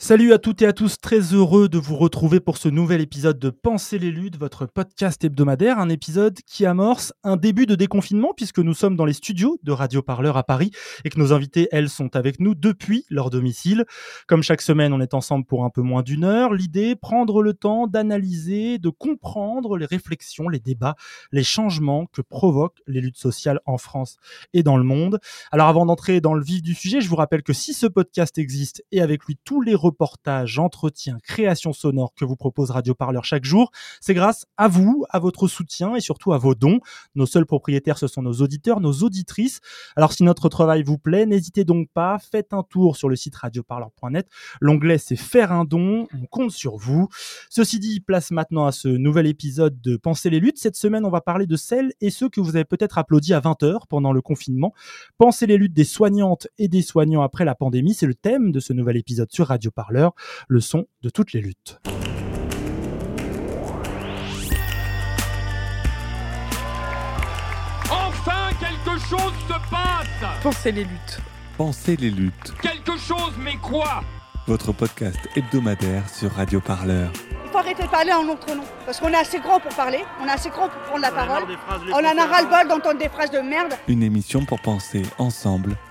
Salut à toutes et à tous, très heureux de vous retrouver pour ce nouvel épisode de Penser les luttes, votre podcast hebdomadaire, un épisode qui amorce un début de déconfinement puisque nous sommes dans les studios de Radio Parleur à Paris et que nos invités, elles, sont avec nous depuis leur domicile. Comme chaque semaine, on est ensemble pour un peu moins d'une heure. L'idée, prendre le temps d'analyser, de comprendre les réflexions, les débats, les changements que provoquent les luttes sociales en France et dans le monde. Alors avant d'entrer dans le vif du sujet, je vous rappelle que si ce podcast existe et avec lui tous les reportages, entretiens, créations sonores que vous propose Radio Parleur chaque jour, c'est grâce à vous, à votre soutien et surtout à vos dons. Nos seuls propriétaires, ce sont nos auditeurs, nos auditrices. Alors si notre travail vous plaît, n'hésitez donc pas, faites un tour sur le site radioparleur.net. L'onglet c'est faire un don, on compte sur vous. Ceci dit, place maintenant à ce nouvel épisode de Penser les luttes. Cette semaine, on va parler de celles et ceux que vous avez peut-être applaudis à 20h pendant le confinement. Penser les luttes des soignantes et des soignants après la pandémie, c'est le thème de ce nouvel épisode sur Radio Parleur, le son de toutes les luttes. Enfin, quelque chose se passe Pensez les luttes. Pensez les luttes, Quelque chose, mais quoi? Votre podcast hebdomadaire sur Radio Parleur. Il faut arrêter de parler en notre nom. Parce qu'on est assez grand pour parler, on est assez grand pour prendre la parole. On en a ras-le-bol d'entendre des phrases de merde. Une émission pour penser ensemble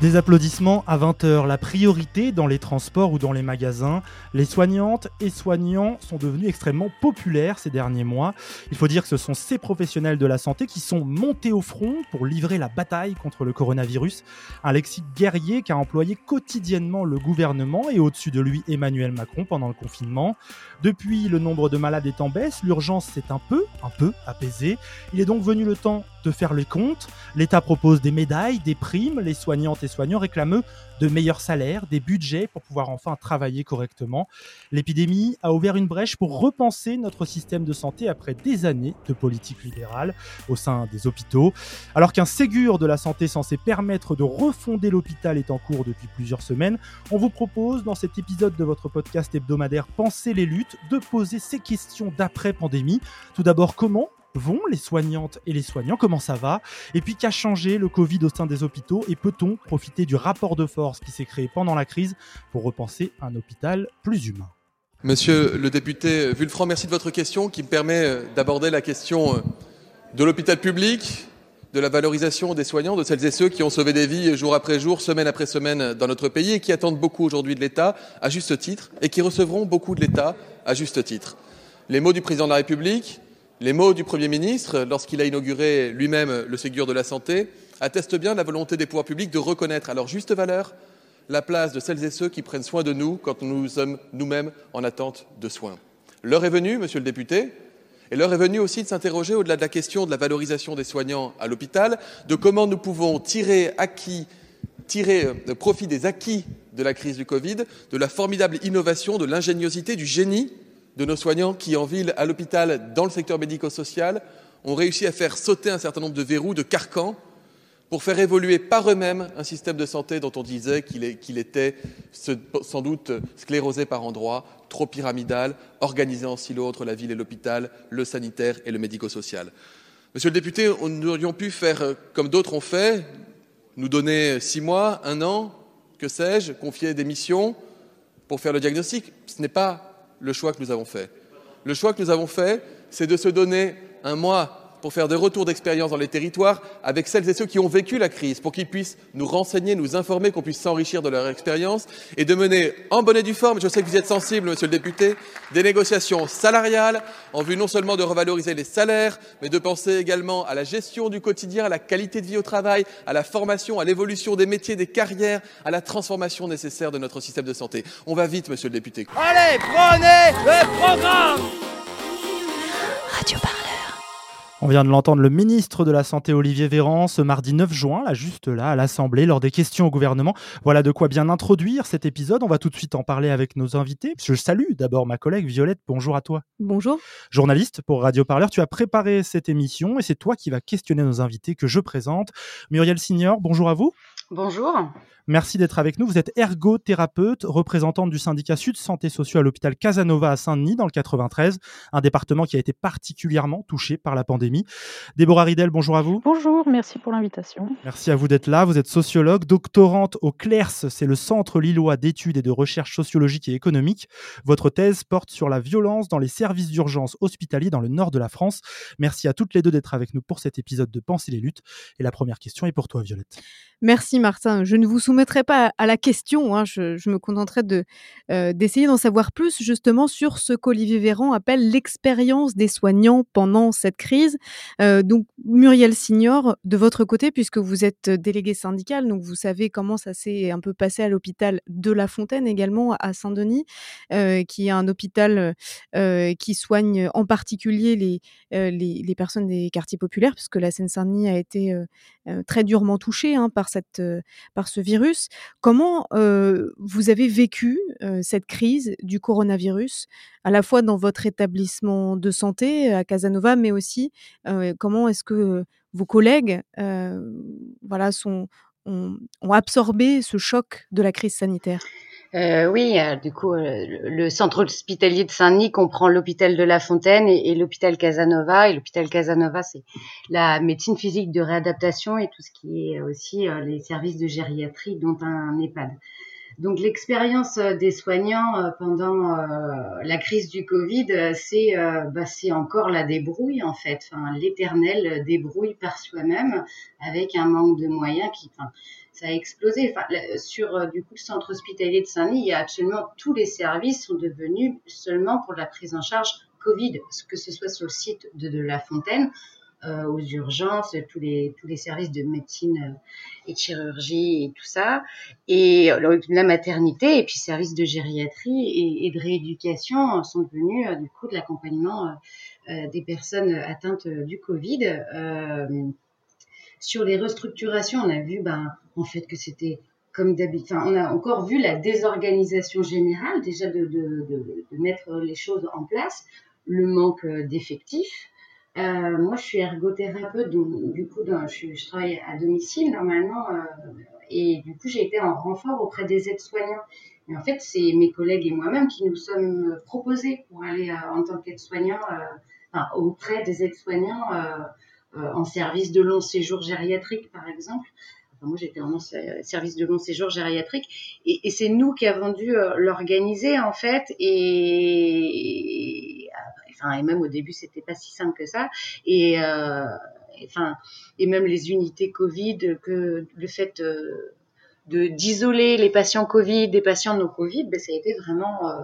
Des applaudissements à 20h. La priorité dans les transports ou dans les magasins. Les soignantes et soignants sont devenus extrêmement populaires ces derniers mois. Il faut dire que ce sont ces professionnels de la santé qui sont montés au front pour livrer la bataille contre le coronavirus. Un lexique guerrier qu'a employé quotidiennement le gouvernement et au-dessus de lui Emmanuel Macron pendant le confinement. Depuis, le nombre de malades est en baisse, l'urgence s'est un peu, un peu apaisée. Il est donc venu le temps de faire les comptes. L'État propose des médailles, des primes, les soignantes et soignants réclament de meilleurs salaires, des budgets pour pouvoir enfin travailler correctement. L'épidémie a ouvert une brèche pour repenser notre système de santé après des années de politique libérale au sein des hôpitaux. Alors qu'un Ségur de la santé censé permettre de refonder l'hôpital est en cours depuis plusieurs semaines, on vous propose dans cet épisode de votre podcast hebdomadaire Penser les luttes de poser ces questions d'après-pandémie. Tout d'abord, comment vont les soignantes et les soignants Comment ça va? Et puis qu'a changé le Covid au sein des hôpitaux? Et peut-on profiter du rapport de force qui s'est créé pendant la crise pour repenser un hôpital plus humain? Monsieur le député Vulfranc, merci de votre question qui me permet d'aborder la question de l'hôpital public, de la valorisation des soignants, de celles et ceux qui ont sauvé des vies jour après jour, semaine après semaine dans notre pays et qui attendent beaucoup aujourd'hui de l'État à juste titre et qui recevront beaucoup de l'État à juste titre. Les mots du président de la République, les mots du Premier ministre, lorsqu'il a inauguré lui-même le Ségur de la santé, attestent bien la volonté des pouvoirs publics de reconnaître à leur juste valeur la place de celles et ceux qui prennent soin de nous quand nous sommes nous-mêmes en attente de soins. L'heure est venue, monsieur le député, et l'heure est venue aussi de s'interroger au-delà de la question de la valorisation des soignants à l'hôpital, de comment nous pouvons tirer, acquis, tirer profit des acquis de la crise du Covid, de la formidable innovation, de l'ingéniosité, du génie de nos soignants qui, en ville, à l'hôpital, dans le secteur médico-social, ont réussi à faire sauter un certain nombre de verrous, de carcans, pour faire évoluer par eux-mêmes un système de santé dont on disait qu'il était sans doute sclérosé par endroits, trop pyramidal, organisé en silo entre la ville et l'hôpital, le sanitaire et le médico-social. Monsieur le député, nous aurions pu faire comme d'autres ont fait, nous donner six mois, un an, que sais-je, confier des missions pour faire le diagnostic. Ce n'est pas le choix que nous avons fait. Le choix que nous avons fait, c'est de se donner un mois pour faire des retours d'expérience dans les territoires avec celles et ceux qui ont vécu la crise, pour qu'ils puissent nous renseigner, nous informer, qu'on puisse s'enrichir de leur expérience et de mener en bonne et due forme, je sais que vous êtes sensible, monsieur le député, des négociations salariales en vue non seulement de revaloriser les salaires, mais de penser également à la gestion du quotidien, à la qualité de vie au travail, à la formation, à l'évolution des métiers, des carrières, à la transformation nécessaire de notre système de santé. On va vite, monsieur le député. Allez, prenez le programme On vient de l'entendre, le ministre de la Santé Olivier Véran, ce mardi 9 juin, là, juste là, à l'Assemblée, lors des questions au gouvernement. Voilà de quoi bien introduire cet épisode. On va tout de suite en parler avec nos invités. Je salue d'abord ma collègue Violette. Bonjour à toi. Bonjour. Journaliste pour Radio Parleur, tu as préparé cette émission et c'est toi qui vas questionner nos invités que je présente. Muriel Signor, bonjour à vous. Bonjour. Merci d'être avec nous. Vous êtes ergothérapeute, représentante du syndicat Sud Santé Sociaux à l'hôpital Casanova à Saint-Denis dans le 93, un département qui a été particulièrement touché par la pandémie. Déborah Ridel, bonjour à vous. Bonjour, merci pour l'invitation. Merci à vous d'être là. Vous êtes sociologue, doctorante au CLERS, c'est le Centre Lillois d'études et de recherche sociologique et économique. Votre thèse porte sur la violence dans les services d'urgence hospitaliers dans le nord de la France. Merci à toutes les deux d'être avec nous pour cet épisode de Penser les luttes. Et la première question est pour toi, Violette. Merci Martin. Je ne vous soumettrai pas à la question. Hein. Je, me contenterai de euh, d'essayer d'en savoir plus justement sur ce qu'Olivier Véran appelle l'expérience des soignants pendant cette crise. Euh, donc Muriel Signor, de votre côté, puisque vous êtes délégué syndical, donc vous savez comment ça s'est un peu passé à l'hôpital de La Fontaine également à Saint-Denis, euh, qui est un hôpital euh, qui soigne en particulier les, euh, les, personnes des quartiers populaires, puisque la Seine-Saint-Denis a été euh, très durement touchée hein, par cette par ce virus. Comment vous avez vécu cette crise du coronavirus, à la fois dans votre établissement de santé à Casanova, mais aussi comment est-ce que vos collègues ont absorbé ce choc de la crise sanitaire? Euh, oui, euh, du coup, euh, le centre hospitalier de Saint-Denis comprend l'hôpital de La Fontaine et, l'hôpital Casanova. Et l'hôpital Casanova, c'est la médecine physique de réadaptation et tout ce qui est aussi les services de gériatrie, dont un EHPAD. Donc l'expérience des soignants pendant la crise du Covid, c'est bah, encore la débrouille en fait, enfin, l'éternelle débrouille par soi-même avec un manque de moyens qui, enfin, ça a explosé. Enfin, sur du coup le centre hospitalier de Saint-Denis, il y a absolument tous les services sont devenus seulement pour la prise en charge Covid, que ce soit sur le site de, La Fontaine, euh, aux urgences, tous les tous les services de médecine et de chirurgie et tout ça, et la maternité et puis services de gériatrie et, de rééducation sont devenus euh, du coup de l'accompagnement euh, des personnes atteintes du Covid. Sur les restructurations, on a vu ben en fait que c'était comme d'habitude. Enfin, on a encore vu la désorganisation générale déjà de, de, de, mettre les choses en place, le manque d'effectifs. Euh, moi, je suis ergothérapeute, donc du coup, je, travaille à domicile normalement, euh, et du coup, j'ai été en renfort auprès des aides-soignants. Et en fait, c'est mes collègues et moi-même qui nous sommes proposés pour aller euh, en tant qu'aide-soignant enfin, auprès des aides-soignants en service de long séjour gériatrique, par exemple. Moi, j'étais en service de long séjour gériatrique, et, et c'est nous qui avons dû l'organiser en fait, et Enfin, et même au début, c'était pas si simple que ça. Et euh, enfin, et même les unités Covid, que le fait euh, de d'isoler les patients Covid des patients non Covid, ben, ça a été vraiment euh,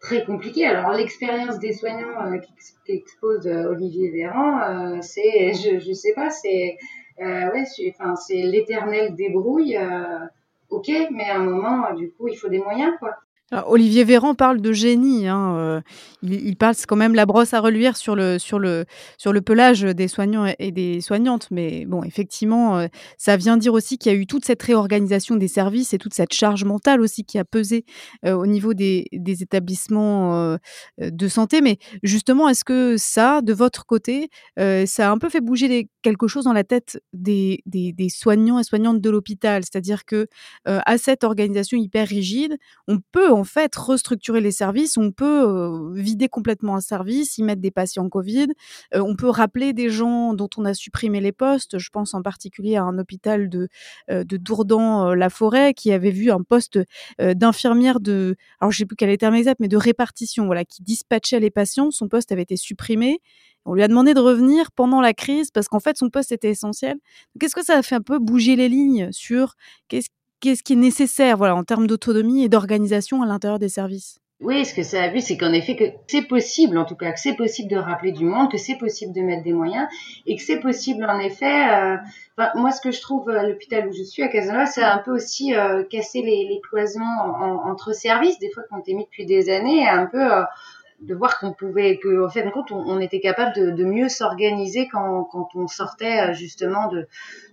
très compliqué. Alors l'expérience des soignants euh, qu'expose Olivier Véran, c'est, je, je sais pas, c'est ouais, enfin c'est l'éternel débrouille. ok, mais à un moment, du coup, il faut des moyens, quoi. Alors, Olivier Véran parle de génie. Hein, euh, il, passe quand même la brosse à reluire sur le, sur, le, sur le pelage des soignants et des soignantes. Mais bon, effectivement, euh, ça vient dire aussi qu'il y a eu toute cette réorganisation des services et toute cette charge mentale aussi qui a pesé euh, au niveau des, des établissements de santé. Mais justement, est-ce que ça, de votre côté, ça a un peu fait bouger quelque chose dans la tête des, des, des soignants et soignantes de l'hôpital? C'est-à-dire que à cette organisation hyper rigide, on peut en fait restructurer les services, on peut vider complètement un service, y mettre des patients Covid, on peut rappeler des gens dont on a supprimé les postes. Je pense en particulier à un hôpital de, de Dourdan-la-Forêt qui avait vu un poste d'infirmière de, alors je sais plus quel est le terme exact, mais de répartition, voilà, qui dispatchait les patients. Son poste avait été supprimé On lui a demandé de revenir pendant la crise parce qu'en fait, son poste était essentiel. Qu'est-ce que ça a fait un peu bouger les lignes sur qu'est-ce qu'est-ce qui est nécessaire voilà, en termes d'autonomie et d'organisation à l'intérieur des services? Oui, ce que ça a vu, c'est qu'en effet, que c'est possible, en tout cas, que c'est possible de rappeler du monde, que c'est possible de mettre des moyens, et que c'est possible, en effet, euh, moi, ce que je trouve à l'hôpital où je suis, à Casanova, c'est un peu aussi euh, casser les, cloisons entre services, des fois, quand t'es mis depuis des années, un peu... Euh, de voir qu'on pouvait, que en fait, compte, on, était capable de, de mieux s'organiser quand, quand on sortait justement de,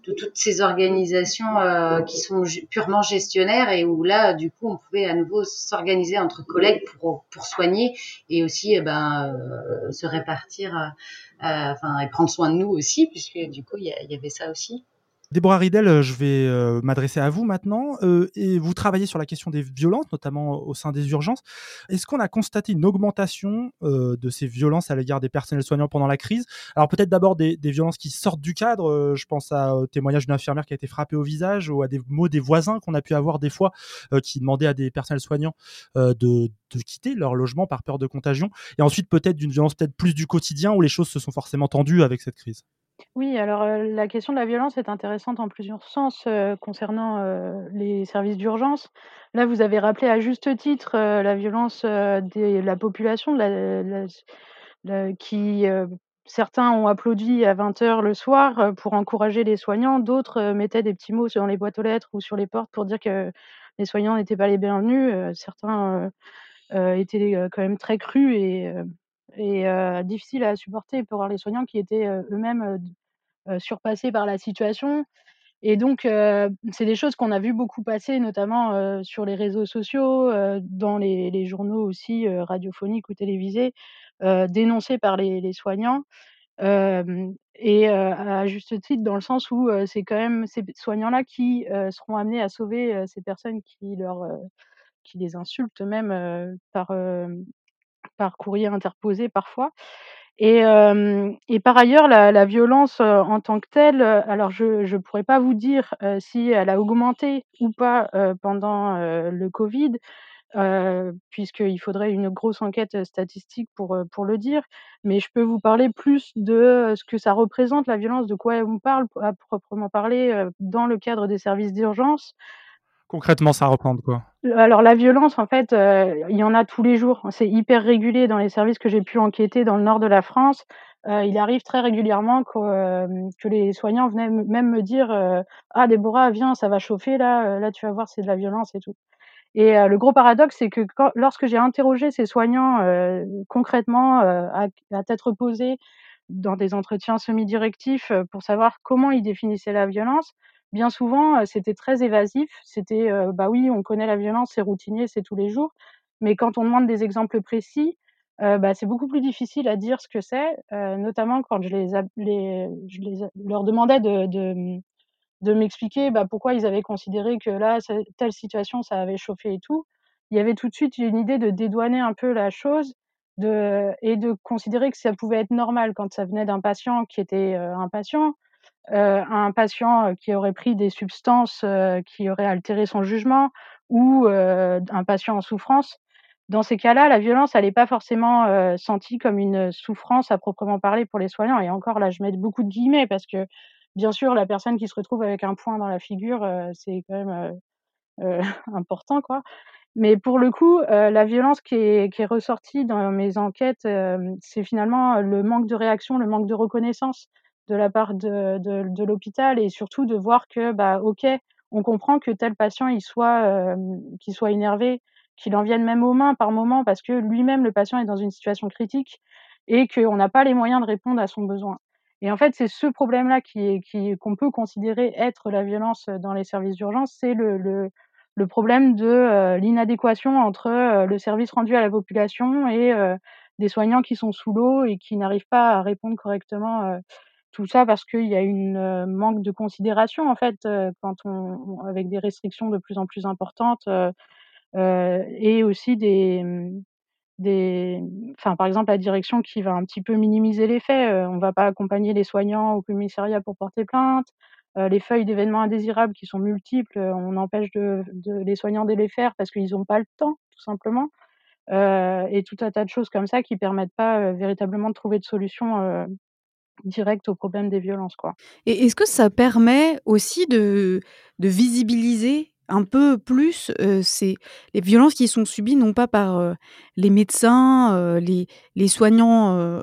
de toutes ces organisations euh, qui sont purement gestionnaires et où là, du coup, on pouvait à nouveau s'organiser entre collègues pour, pour soigner et aussi eh ben, euh, se répartir, euh, enfin, et prendre soin de nous aussi, puisque du coup, il y avait ça aussi. Déborah Ridel, euh, je vais euh, m'adresser à vous maintenant. Euh, et vous travaillez sur la question des violences, notamment au sein des urgences. Est-ce qu'on a constaté une augmentation de ces violences à l'égard des personnels soignants pendant la crise? Alors peut-être d'abord des, violences qui sortent du cadre. je pense à, au témoignage d'une infirmière qui a été frappée au visage ou à des mots des voisins qu'on a pu avoir des fois qui demandaient à des personnels soignants de, de quitter leur logement par peur de contagion. Et ensuite peut-être d'une violence peut-être plus du quotidien où les choses se sont forcément tendues avec cette crise. Oui, alors, la question de la violence est intéressante en plusieurs sens, concernant, les services d'urgence. Là, vous avez rappelé à juste titre, la violence, de la population, qui, certains ont applaudi à 20:00 le soir, pour encourager les soignants. D'autres, mettaient des petits mots sur les boîtes aux lettres ou sur les portes pour dire que les soignants n'étaient pas les bienvenus. certains, étaient, quand même très crus et et difficiles à supporter pour les soignants qui étaient, eux-mêmes, surpassés par la situation et donc c'est des choses qu'on a vu beaucoup passer notamment, sur les réseaux sociaux, dans les journaux aussi, radiophoniques ou télévisés, dénoncés par les soignants. et à juste titre dans le sens où, c'est quand même ces soignants-là qui, seront amenés à sauver, ces personnes qui leur, qui les insultent même, par, par courrier interposé parfois et par ailleurs la violence, en tant que telle, alors je je pourrais pas vous dire, si elle a augmenté ou pas, pendant, le covid, puisqu'il faudrait une grosse enquête, statistique pour, pour le dire. Mais je peux vous parler plus de, ce que ça représente la violence, de quoi on parle à proprement parler, dans le cadre des services d'urgence. Concrètement, ça représente quoi? alors la violence, en fait, il y en a tous les jours. C'est hyper régulier dans les services que j'ai pu enquêter dans le nord de la France. il arrive très régulièrement que, que les soignants venaient même me dire, «Ah Déborah, viens, ça va chauffer là, là tu vas voir, c'est de la violence et tout». Et le gros paradoxe, c'est que lorsque j'ai interrogé ces soignants, concrètement, à à tête reposée, dans des entretiens semi-directifs, pour savoir comment ils définissaient la violence, bien souvent, c'était très évasif. C'était, «Bah oui, on connaît la violence, c'est routinier, c'est tous les jours». Mais quand on demande des exemples précis, bah, c'est beaucoup plus difficile à dire ce que c'est, notamment quand je les les je les leur demandais de de, m'expliquer, bah, pourquoi ils avaient considéré que là, telle situation, ça avait chauffé et tout. Il y avait tout de suite une idée de dédouaner un peu la chose, et de considérer que ça pouvait être normal quand ça venait d'un patient qui était, impatient, un patient qui aurait pris des substances qui auraient altéré son jugement ou un patient en souffrance. Dans ces cas-là, la violence, elle est pas forcément sentie comme une souffrance à proprement parler pour les soignants et encore là, je mets beaucoup de guillemets parce que, bien sûr, la personne qui se retrouve avec un point dans la figure, c'est quand même, important quoi. Mais pour le coup, la violence qui est ressortie dans mes enquêtes, c'est finalement le manque de réaction, le manque de reconnaissance de la part de de l'hôpital et surtout de voir que, bah, OK, on comprend que tel patient il soit, qu'il soit énervé, qu'il en vienne même aux mains par moment parce que lui-même le patient est dans une situation critique et qu'on n'a pas les moyens de répondre à son besoin. Et en fait, c'est ce problème-là qui qui qu'on peut considérer être la violence, dans les services d'urgence, c'est le le le problème de, l'inadéquation entre, le service rendu à la population et des soignants qui sont sous l'eau et qui n'arrivent pas à répondre correctement, tout ça parce qu'il y a une, manque de considération en fait, quand on avec des restrictions de plus en plus importantes, et aussi des, mmh, des enfin, par exemple, la direction qui va un petit peu minimiser les faits, on va pas accompagner les soignants au commissariat pour porter plainte. Les feuilles d'événements indésirables qui sont multiples, on empêche de les soignants de les faire parce qu'ils ont pas le temps, tout simplement. et tout un tas de choses comme ça qui permettent pas véritablement de trouver de solution directe au problème des violences, quoi. Et est-ce que ça permet aussi de de visibiliser un peu plus, ces les violences qui sont subies non pas par, les médecins, les les soignants,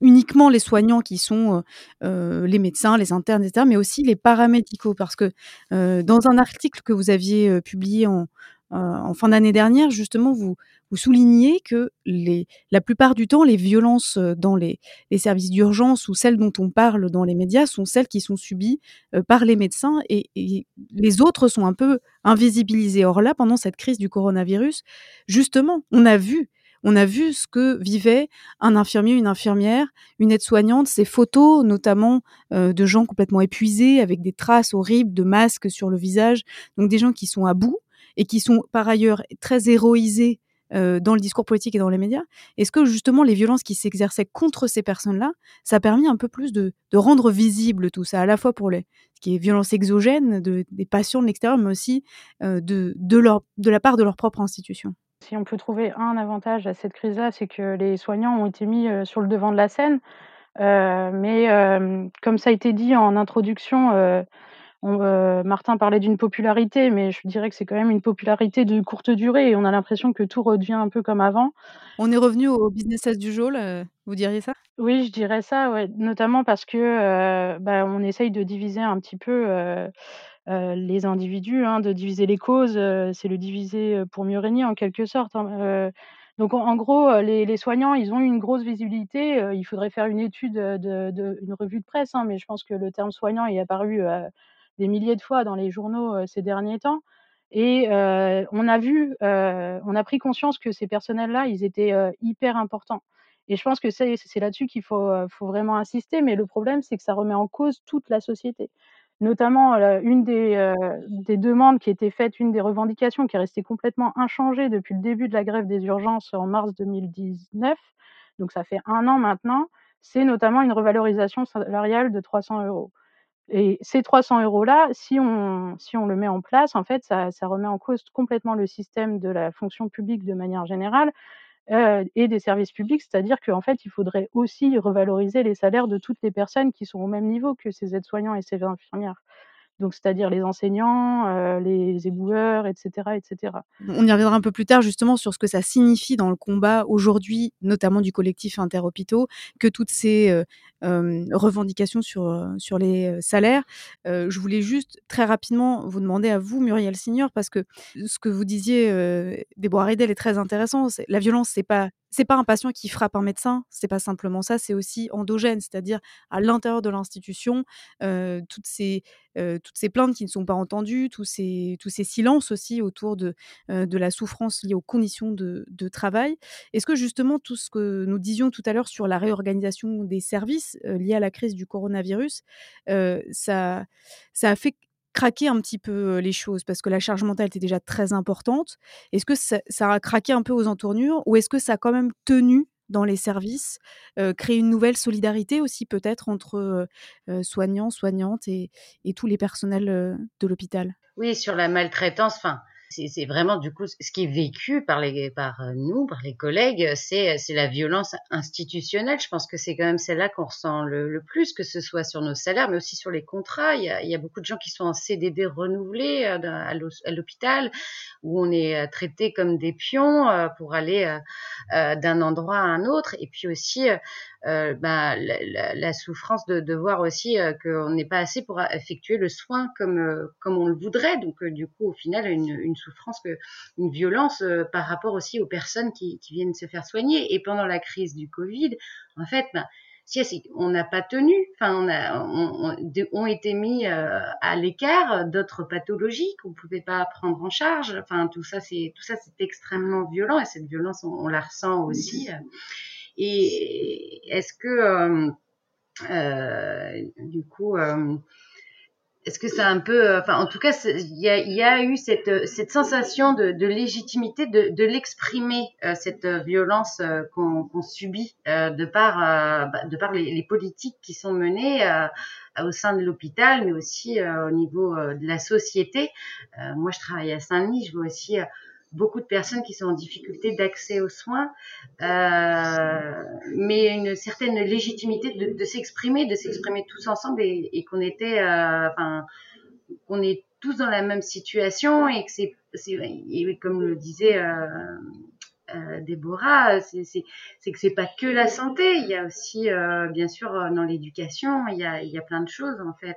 uniquement les soignants qui sont, les médecins, les internes et cetera, mais aussi les paramédicaux? Parce que, dans un article que vous aviez, publié en, en fin d'année dernière, justement, vous vous souligniez que la plupart du temps, les violences, heu, dans les services d'urgence ou celles dont on parle dans les médias sont celles qui sont subies, heu, par les médecins et les autres sont un peu invisibilisées. Or là, pendant cette crise du coronavirus, justement, on a vu on a vu ce que vivait un infirmier, une infirmière, une aide-soignante, ces photos notamment, de gens complètement épuisés avec des traces horribles de masques sur le visage, donc des gens qui sont à bout et qui sont par ailleurs très héroïsés, heu, dans le discours politique et dans les médias. Est-ce que justement les violences qui s'exerçaient contre ces personnes-là, ça a permis un peu plus de rendre visible tout ça? À la fois pour les ce qui est violence exogène de des patients de l'extérieur, mais aussi, heu, de de leur de la part de leur propre institution? Si on peut trouver un avantage à cette crise-là, c'est que les soignants ont été mis, heu, sur le devant de la scène. Mais comme ça a été dit en introduction, on heu, Martin parlait d'une popularité, mais je dirais que c'est quand même une popularité de courte durée et on a l'impression que tout redevient un peu comme avant. On est revenu au business as usual, heu, vous diriez ça? Oui, je dirais ça, ouais, notamment parce que, heu, bah, on essaye de diviser un petit peu, les individus, hein, de diviser les causes, c'est le diviser, pour mieux régner en quelque sorte, hein, donc en gros, les les soignants, ils ont eu une grosse visibilité, il faudrait faire une étude, heu, de de une revue de presse, hein, mais je pense que le terme soignant est apparu, des milliers de fois dans les journaux, ces derniers temps et on a vu, on a pris conscience que ces personnels-là, ils étaient, hyper importants et je pense que c'est là-dessus qu'il faut, vraiment insister, mais le problème, c'est que ça remet en cause toute la société. Notamment, une des, des demandes qui était faite, une des revendications qui est restée complètement inchangée depuis le début de la grève des urgences en mars 2019, donc ça fait 1 an maintenant, c'est notamment une revalorisation salariale de 300 € et ces 300 € là, si on si on le met en place, en fait, ça remet en cause complètement le système de la fonction publique de manière générale, heu et des services publics. C'est-à-dire qu'en fait, il faudrait aussi revaloriser les salaires de toutes les personnes qui sont au même niveau que ces aides-soignants et ces infirmières. Donc c'est-à-dire les enseignants, heu, les éboueurs et cetera et cetera. On y reviendra un peu plus tard justement sur ce que ça signifie dans le combat aujourd'hui, notamment du collectif Inter-Hôpitaux, que toutes ces, heu, hem, revendications sur, sur les, salaires. Je voulais juste très rapidement vous demander à vous, Muriel Signor, parce que ce que vous disiez, Déborah Riedel est très intéressant. La violence, c'est pas c'est pas un patient qui frappe un médecin, c'est pas simplement ça, c'est aussi endogène, c'est-à-dire à l'intérieur de l'institution, ces, heu, toutes ces plaintes qui ne sont pas entendues, tous ces silences aussi autour de, heu, de la souffrance liée aux conditions de travail. Est-ce que justement tout ce que nous disions tout à l'heure sur la réorganisation des services, liés à la crise du coronavirus, ça ça a fait craquer un petit peu, les choses? Parce que la charge mentale était déjà très importante. Est-ce que ça a craqué un peu aux entournures ou est-ce que ça a quand même tenu dans les services, heu, créé une nouvelle solidarité aussi peut-être entre, soignants, soignantes et tous les personnels, de l'hôpital? Oui, sur la maltraitance, enfin, c'est vraiment du coup ce qui est vécu par les par, heu, nous, par les collègues, c'est c'est la violence institutionnelle. Je pense que c'est quand même celle-là qu'on ressent le plus, que ce soit sur nos salaires, mais aussi sur les contrats. Il y a il y a beaucoup de gens qui sont en CDD renouvelés, à l'hôpital, où on est, heu, traités comme des pions, pour aller, d'un endroit à un autre et puis aussi, heu, bah, la la la souffrance de de voir aussi, heu, qu'on n'est pas assez pour effectuer le soin comme, heu, comme on le voudrait. Donc, heu, du coup, au final, une une souffrance que une violence, heu, par rapport aussi aux personnes qui qui viennent se faire soigner et pendant la crise du covid, en fait, si c'est on n'a pas tenu, enfin on a on on ont été mis, à l'écart d'autres pathologies qu'on pouvait pas prendre en charge. Enfin tout ça c'est tout ça c'est extrêmement violent et cette violence on on la ressent aussi, et est-ce que, hem, heu, du coup, hem, est-ce que c'est un peu, enfin en tout cas il y a eu cette, sensation de légitimité de l'exprimer, cette violence, qu'on subit, de par, bah, de par les les politiques qui sont menées, au sein de l'hôpital, mais aussi, au niveau, de la société. Moi je travaille à Saint-Denis, je vois aussi, beaucoup de personnes qui sont en difficulté d'accès aux soins, euh, mais une certaine légitimité de, de s'exprimer, de s'exprimer tous ensemble et, et qu'on était, euh, enfin, qu'on est tous dans la même situation et que c'est, comme le disait euh, euh, Déborah, c'est que c'est pas que la santé, il y a aussi, euh, bien sûr, euh, dans l'éducation, il y a, plein de choses en fait.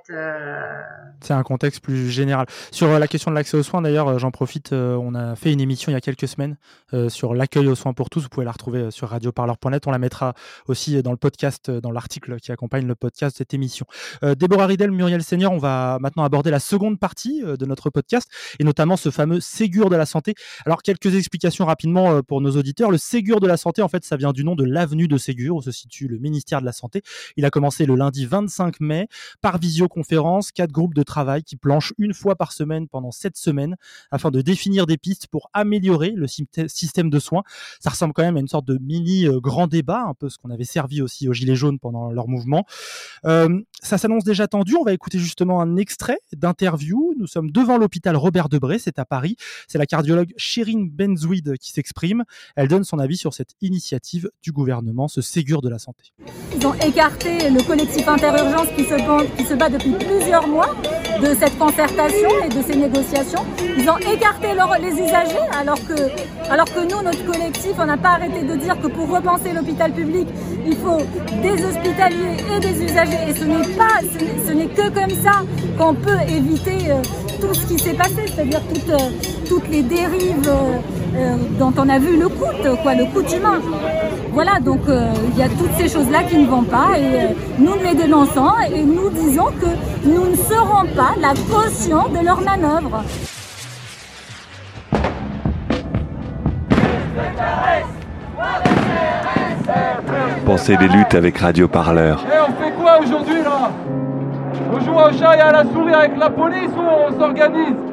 C'est un contexte plus général. Sur la question de l'accès aux soins, d'ailleurs, j'en profite, on a fait une émission il y a quelques semaines sur l'accueil aux soins pour tous. Vous pouvez la retrouver sur radioparleur.net. On la mettra aussi dans le podcast, dans l'article qui accompagne le podcast de cette émission. Déborah Ridel, Muriel Seigneur, on va maintenant aborder la seconde partie de notre podcast et notamment ce fameux Ségur de la santé. Alors, quelques explications rapidement pour nos auditeurs. Le Ségur de la santé, en fait, ça vient du nom de l'avenue de Ségur où se situe le ministère de la Santé. Il a commencé le lundi 25 mai par visioconférence, quatre groupes de travail qui planchent une fois par semaine pendant sept semaines afin de définir des pistes pour améliorer le système de soins. Ça ressemble quand même à une sorte de mini euh, grand débat, un peu ce qu'on avait servi aussi aux Gilets jaunes pendant leur mouvement. Euh, ça s'annonce déjà tendu. On va écouter justement un extrait d'interview. Nous sommes devant l'hôpital Robert Debré, c'est à Paris. C'est la cardiologue Chérine Benzouid qui s'exprime. Elle donne son avis sur cette initiative du gouvernement, ce Ségur de la santé. Ils ont écarté le collectif Interurgence qui se, qui se bat depuis plusieurs mois de cette concertation et de ces négociations. Ils ont écarté les usagers alors que, alors que nous, notre collectif, on n'a pas arrêté de dire que pour repenser l'hôpital public, il faut des hospitaliers et des usagers. Et ce n'est pas, ce n'est que comme ça qu'on peut éviter euh, tout ce qui s'est passé, c'est-à-dire toutes, euh, toutes les dérives euh, dont on a vu le coût, quoi, le coût humain. Voilà, donc il y a toutes ces choses-là qui ne vont pas et nous les dénonçons et nous disons que nous ne serons pas la caution de leur manœuvre. Pensez des luttes avec Radio Parleur. Et on fait quoi aujourd'hui là? On joue au chat et à la souris avec la police ou on s'organise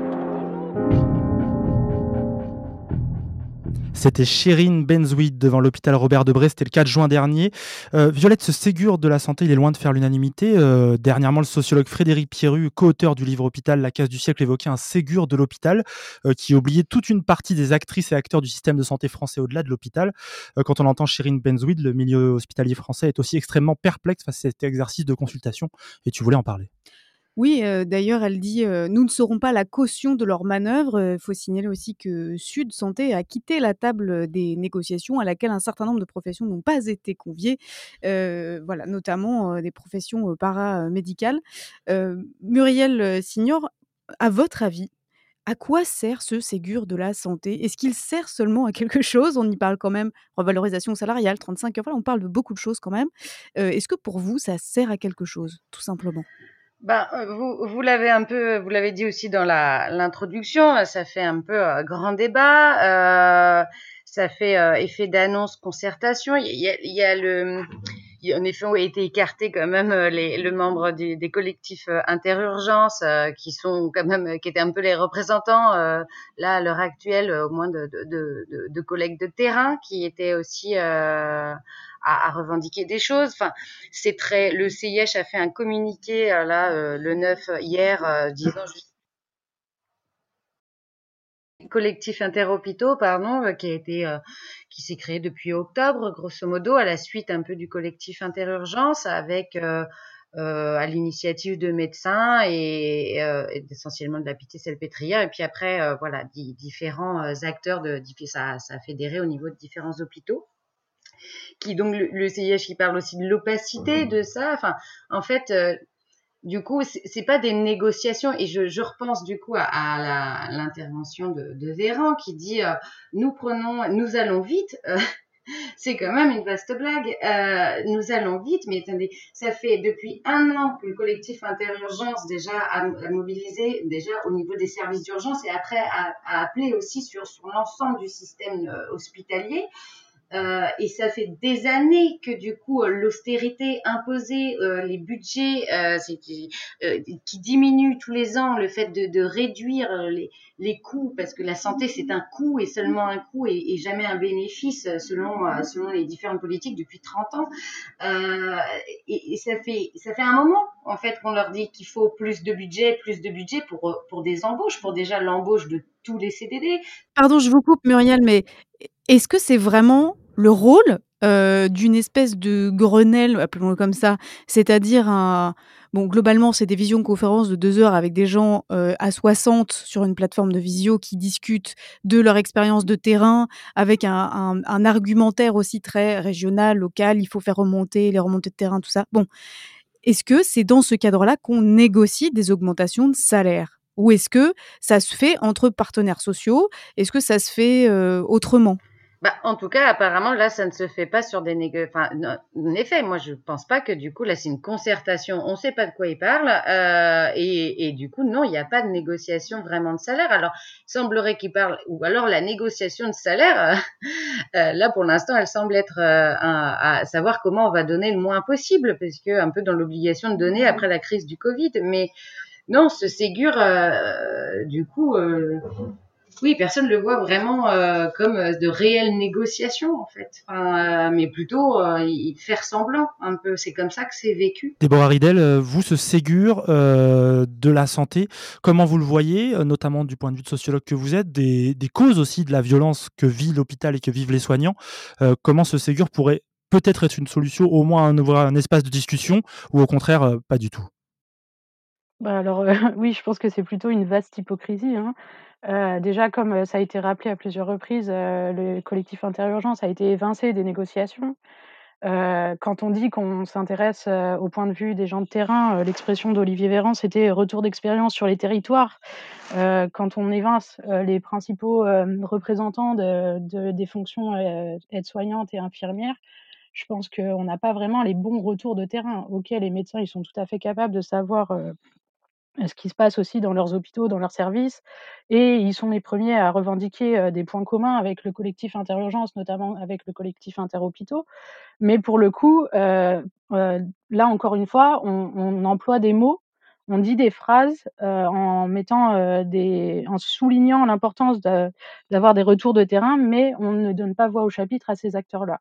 C'était Chérine Benzouid devant l'hôpital Robert Debré, c'était le 4 juin dernier. Euh, Violette, ce Ségur de la santé, il est loin de faire l'unanimité. Euh, dernièrement, le sociologue Frédéric Pierru, co-auteur du livre Hôpital, La case du siècle, évoquait un Ségur de l'hôpital euh, qui oubliait toute une partie des actrices et acteurs du système de santé français au-delà de l'hôpital. quand on entend Chérine Benzouid, le milieu hospitalier français est aussi extrêmement perplexe face à cet exercice de consultation et tu voulais en parler. Oui, d'ailleurs, elle dit, «Nous ne serons pas la caution de leurs manœuvres». Il faut signaler aussi que Sud Santé a quitté la table, des négociations à laquelle un certain nombre de professions n'ont pas été conviées, voilà, notamment, des professions, paramédicales. Muriel, Signor, à votre avis, à quoi sert ce Ségur de la santé? Est-ce qu'il sert seulement à quelque chose? On y parle quand même, revalorisation salariale, 35 heures, on parle de beaucoup de choses quand même. est-ce que pour vous, ça sert à quelque chose, tout simplement? Ben, vous, vous l'avez un peu, vous l'avez dit aussi dans l'introduction, ça fait un peu euh, grand débat, euh, ça fait euh, effet d'annonce, concertation. Il y y a le, en effet, ont été écartés quand même les, le membre des, collectifs interurgence, qui sont quand même, qui étaient un peu les représentants là à l'heure actuelle, au moins de, de, de, de, collègues de terrain, qui étaient aussi à, à, revendiquer des choses. Enfin, c'est très. Le CIH a fait un communiqué euh, là euh, le 9 hier euh, disant collectif interhôpitaux, pardon, qui a été, qui s'est créé depuis octobre, grosso modo, à la suite un peu du collectif interurgence, avec euh, à l'initiative de médecins et, et essentiellement de la pitié salpêtrière, et puis après, voilà, différents acteurs de, ça, ça a fédéré au niveau de différents hôpitaux qui donc le, CIH qui parle aussi de l'opacité de ça. Enfin, en fait, euh, du coup, c'est pas des négociations. Et je, repense du coup à, l'intervention de, Véran qui dit euh, nous prenons, nous allons vite. Euh, c'est quand même une vaste blague. nous allons vite, mais attendez, ça fait depuis un an que le collectif Interurgence déjà a, mobilisé déjà au niveau des services d'urgence et après a, a, appelé aussi sur l'ensemble du système hospitalier. Euh, et ça fait des années que du coup l'austérité imposée, euh, les budgets euh, euh, qui diminuent tous les ans, le fait de, réduire les, coûts, parce que la santé c'est un coût et seulement un coût et, et jamais un bénéfice selon selon les différentes politiques depuis 30 ans. Et, et, ça fait ça fait un moment en fait qu'on leur dit qu'il faut plus de budget, plus de budget pour pour des embauches, pour déjà l'embauche de tous les CDD. Pardon, je vous coupe Muriel, mais est-ce que c'est vraiment le rôle euh, d'une espèce de Grenelle, appelons-le comme ça, c'est-à-dire un... Bon, globalement, c'est des visioconférences de deux heures avec des gens euh, à 60 sur une plateforme de visio qui discutent de leur expérience de terrain avec un, un, un, argumentaire aussi très régional, local. Il faut faire remonter les remontées de terrain, tout ça. Bon, est-ce que c'est dans ce cadre-là qu'on négocie des augmentations de salaire? Ou est-ce que ça se fait entre partenaires sociaux? Est-ce que ça se fait euh, autrement? Bah, en tout cas, apparemment, là, ça ne se fait pas sur des négociations. Enfin, en effet, moi, je pense pas que du coup, là, c'est une concertation. On ne sait pas de quoi il parle. Euh, et, et, du coup, non, il n'y a pas de négociation vraiment de salaire. Alors, il semblerait qu'il parle. Ou alors, la négociation de salaire, euh, là, pour l'instant, elle semble être euh, un, à savoir comment on va donner le moins possible, parce que un peu dans l'obligation de donner après la crise du Covid. Mais non, ce Ségur, euh, du coup oui, personne ne le voit vraiment euh, comme euh, de réelles négociations en fait, enfin, euh, mais plutôt euh, faire semblant un peu. C'est comme ça que c'est vécu. Déborah Ridel, vous, ce Ségur de la santé, comment vous le voyez, notamment du point de vue de sociologue que vous êtes, des, des causes aussi de la violence que vit l'hôpital et que vivent les soignants Comment ce Ségur pourrait peut-être être une solution, au moins un, un espace de discussion, ou au contraire pas du tout? Bah alors, oui, je pense que c'est plutôt une vaste hypocrisie, hein. Heu, déjà comme, ça a été rappelé à plusieurs reprises, heu, le collectif Interurgence a été évincé des négociations. Quand on dit qu'on s'intéresse, au point de vue des gens de terrain, l'expression d'Olivier Véran, c'était retour d'expérience sur les territoires. Quand on évince, les principaux, représentants de de des fonctions, aides-soignantes et infirmières, je pense qu'on n'a pas vraiment les bons retours de terrain. OK, les médecins, sont tout à fait capables de savoir, ce qui se passe aussi dans leurs hôpitaux, dans leurs services. Et ils sont les premiers à revendiquer des points communs avec le collectif Interurgence, notamment avec le collectif Interhôpitaux. Mais pour le coup, là encore une fois, on, emploie des mots, on dit des phrases en mettant des, en soulignant l'importance d'avoir des retours de terrain, mais on ne donne pas voix au chapitre à ces acteurs-là.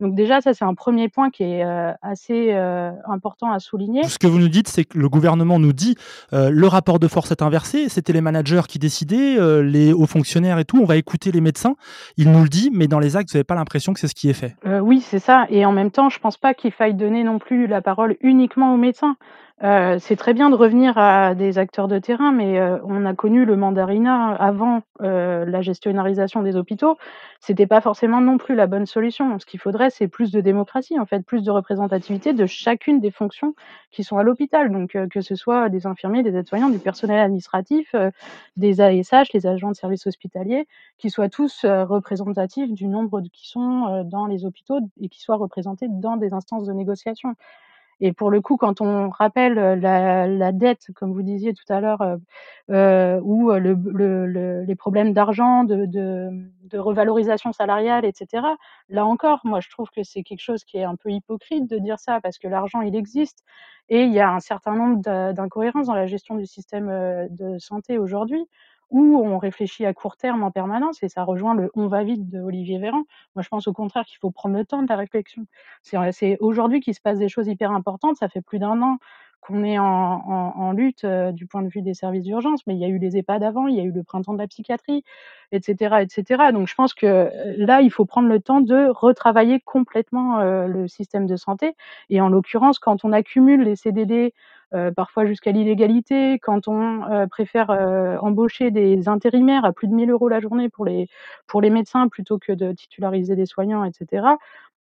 Donc déjà, ça c'est un premier point qui est euh, assez euh, important à souligner. Ce que vous nous dites, c'est que le gouvernement nous dit euh, le rapport de force est inversé, c'était les managers qui décidaient, les hauts fonctionnaires et tout, on va écouter les médecins. Il nous le dit, mais dans les actes, vous n'avez pas l'impression que c'est ce qui est fait. Oui, c'est ça. Et en même temps, je pense pas qu'il faille donner non plus la parole uniquement aux médecins. Euh, c'est très bien de revenir à des acteurs de terrain, mais euh, on a connu le mandarinat avant euh, la gestionnarisation des hôpitaux. C'était pas forcément non plus la bonne solution. Ce qu'il faudrait, c'est plus de démocratie, en fait, plus de représentativité de chacune des fonctions qui sont à l'hôpital. Donc, que ce soit des infirmiers, des aides-soignants, du personnel administratif, des ASH, les agents de services hospitaliers, qui soient tous représentatifs du nombre de, qui sont dans les hôpitaux et qui soient représentés dans des instances de négociation. Et pour le coup, quand on rappelle la, la dette, comme vous disiez tout à l'heure, euh, euh, ou le, le, le, les problèmes d'argent, de, de, de, revalorisation salariale, etc., là encore, moi, je trouve que c'est quelque chose qui est un peu hypocrite de dire ça, parce que l'argent, il existe, et il y a un certain nombre d'incohérences dans la gestion du système de santé aujourd'hui où on réfléchit à court terme en permanence et ça rejoint le on va vite de Olivier Véran. Moi, je pense au contraire qu'il faut prendre le temps de la réflexion. C'est aujourd'hui qu'il se passe des choses hyper importantes. Ça fait plus d'un an qu'on est en, lutte euh, du point de vue des services d'urgence, mais il y a eu les EHPAD avant, il y a eu le printemps de la psychiatrie, etc., etc. Donc, je pense que euh, là, il faut prendre le temps de retravailler complètement euh, le système de santé. Et en l'occurrence, quand on accumule les CDD euh, parfois jusqu'à l'illégalité, quand on euh, préfère euh, embaucher des intérimaires à plus de 1000 euros la journée pour les, pour les médecins plutôt que de titulariser des soignants, etc.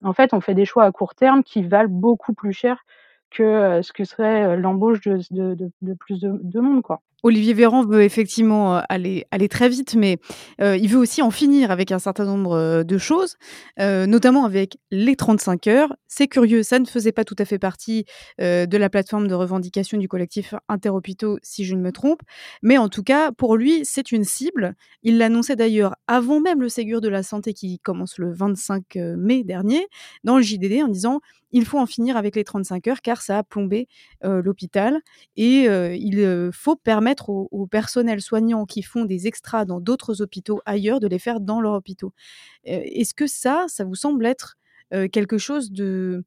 En fait, on fait des choix à court terme qui valent beaucoup plus cher que ce que serait l'embauche de, de, de, de, plus de, de monde. Quoi. Olivier Véran veut effectivement aller, aller très vite, mais euh, il veut aussi en finir avec un certain nombre de choses, euh, notamment avec les 35 heures. C'est curieux, ça ne faisait pas tout à fait partie euh, de la plateforme de revendication du collectif Interhôpitaux, si je ne me trompe. Mais en tout cas, pour lui, c'est une cible. Il l'annonçait d'ailleurs avant même le Ségur de la Santé qui commence le 25 mai dernier, dans le JDD, en disant il faut en finir avec les 35 heures car ça a plombé l'hôpital et il faut permettre permettre aux, aux, personnels soignants qui font des extras dans d'autres hôpitaux ailleurs de les faire dans leur hôpitaux. Euh, Est-ce que ça, ça vous semble être euh, quelque chose de,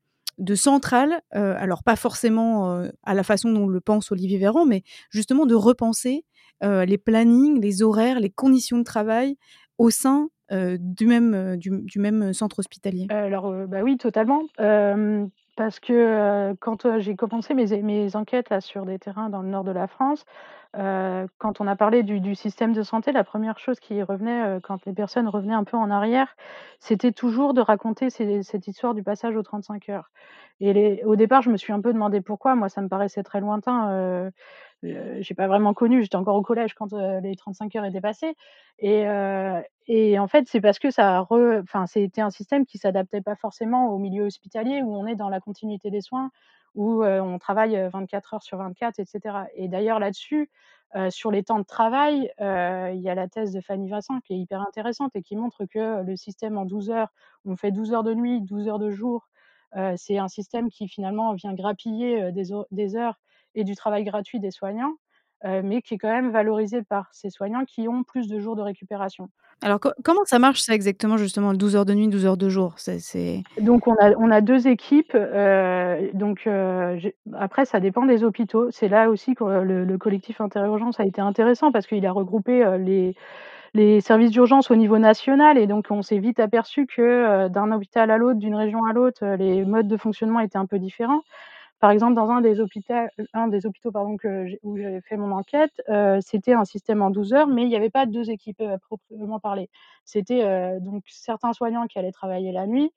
central, euh, alors pas forcément à la façon dont le pense Olivier Véran, mais justement de repenser les plannings, les horaires, les conditions de travail au sein du, même, du, même centre hospitalier? Alors, bah oui, totalement. Parce que quand j'ai commencé mes, mes enquêtes là, sur des terrains dans le nord de la France, quand on a parlé du, du, système de santé, la première chose qui revenait quand les personnes revenaient un peu en arrière, c'était toujours de raconter cette histoire du passage aux 35 heures. Et au départ, je me suis un peu demandé pourquoi. Moi, ça me paraissait très lointain. Euh, j'ai pas vraiment connu, j'étais encore au collège quand euh, les 35 heures étaient passées. Et, euh, et en fait, c'est parce que ça enfin, c'était un système qui s'adaptait pas forcément au milieu hospitalier où on est dans la continuité des soins, où on travaille 24 heures sur 24, etc. Et d'ailleurs, là-dessus, sur les temps de travail, il y a la thèse de Fanny Vincent qui est hyper intéressante et qui montre que le système en 12 heures, on fait 12 heures de nuit, 12 heures de jour, c'est un système qui finalement vient grappiller des, des heures et du travail gratuit des soignants, euh, mais qui est quand même valorisé par ces soignants qui ont plus de jours de récupération. Alors comment ça marche ça exactement justement, 12 heures de nuit, 12 heures de jour? C'est Donc on a on a 2 équipes, euh, donc euh, après ça dépend des hôpitaux. C'est là aussi que le le collectif Interurgence a été intéressant parce qu'il a regroupé, les les services d'urgence au niveau national et donc on s'est vite aperçu que, d'un hôpital à l'autre, d'une région à l'autre, les modes de fonctionnement étaient un peu différents. Par exemple, dans un des hôpitaux, un des hôpitaux pardon, où j'avais fait mon enquête, euh, c'était un système en 12 heures, mais il n'y avait pas deux équipes à euh, proprement parler. C'était euh, donc certains soignants qui allaient travailler la nuit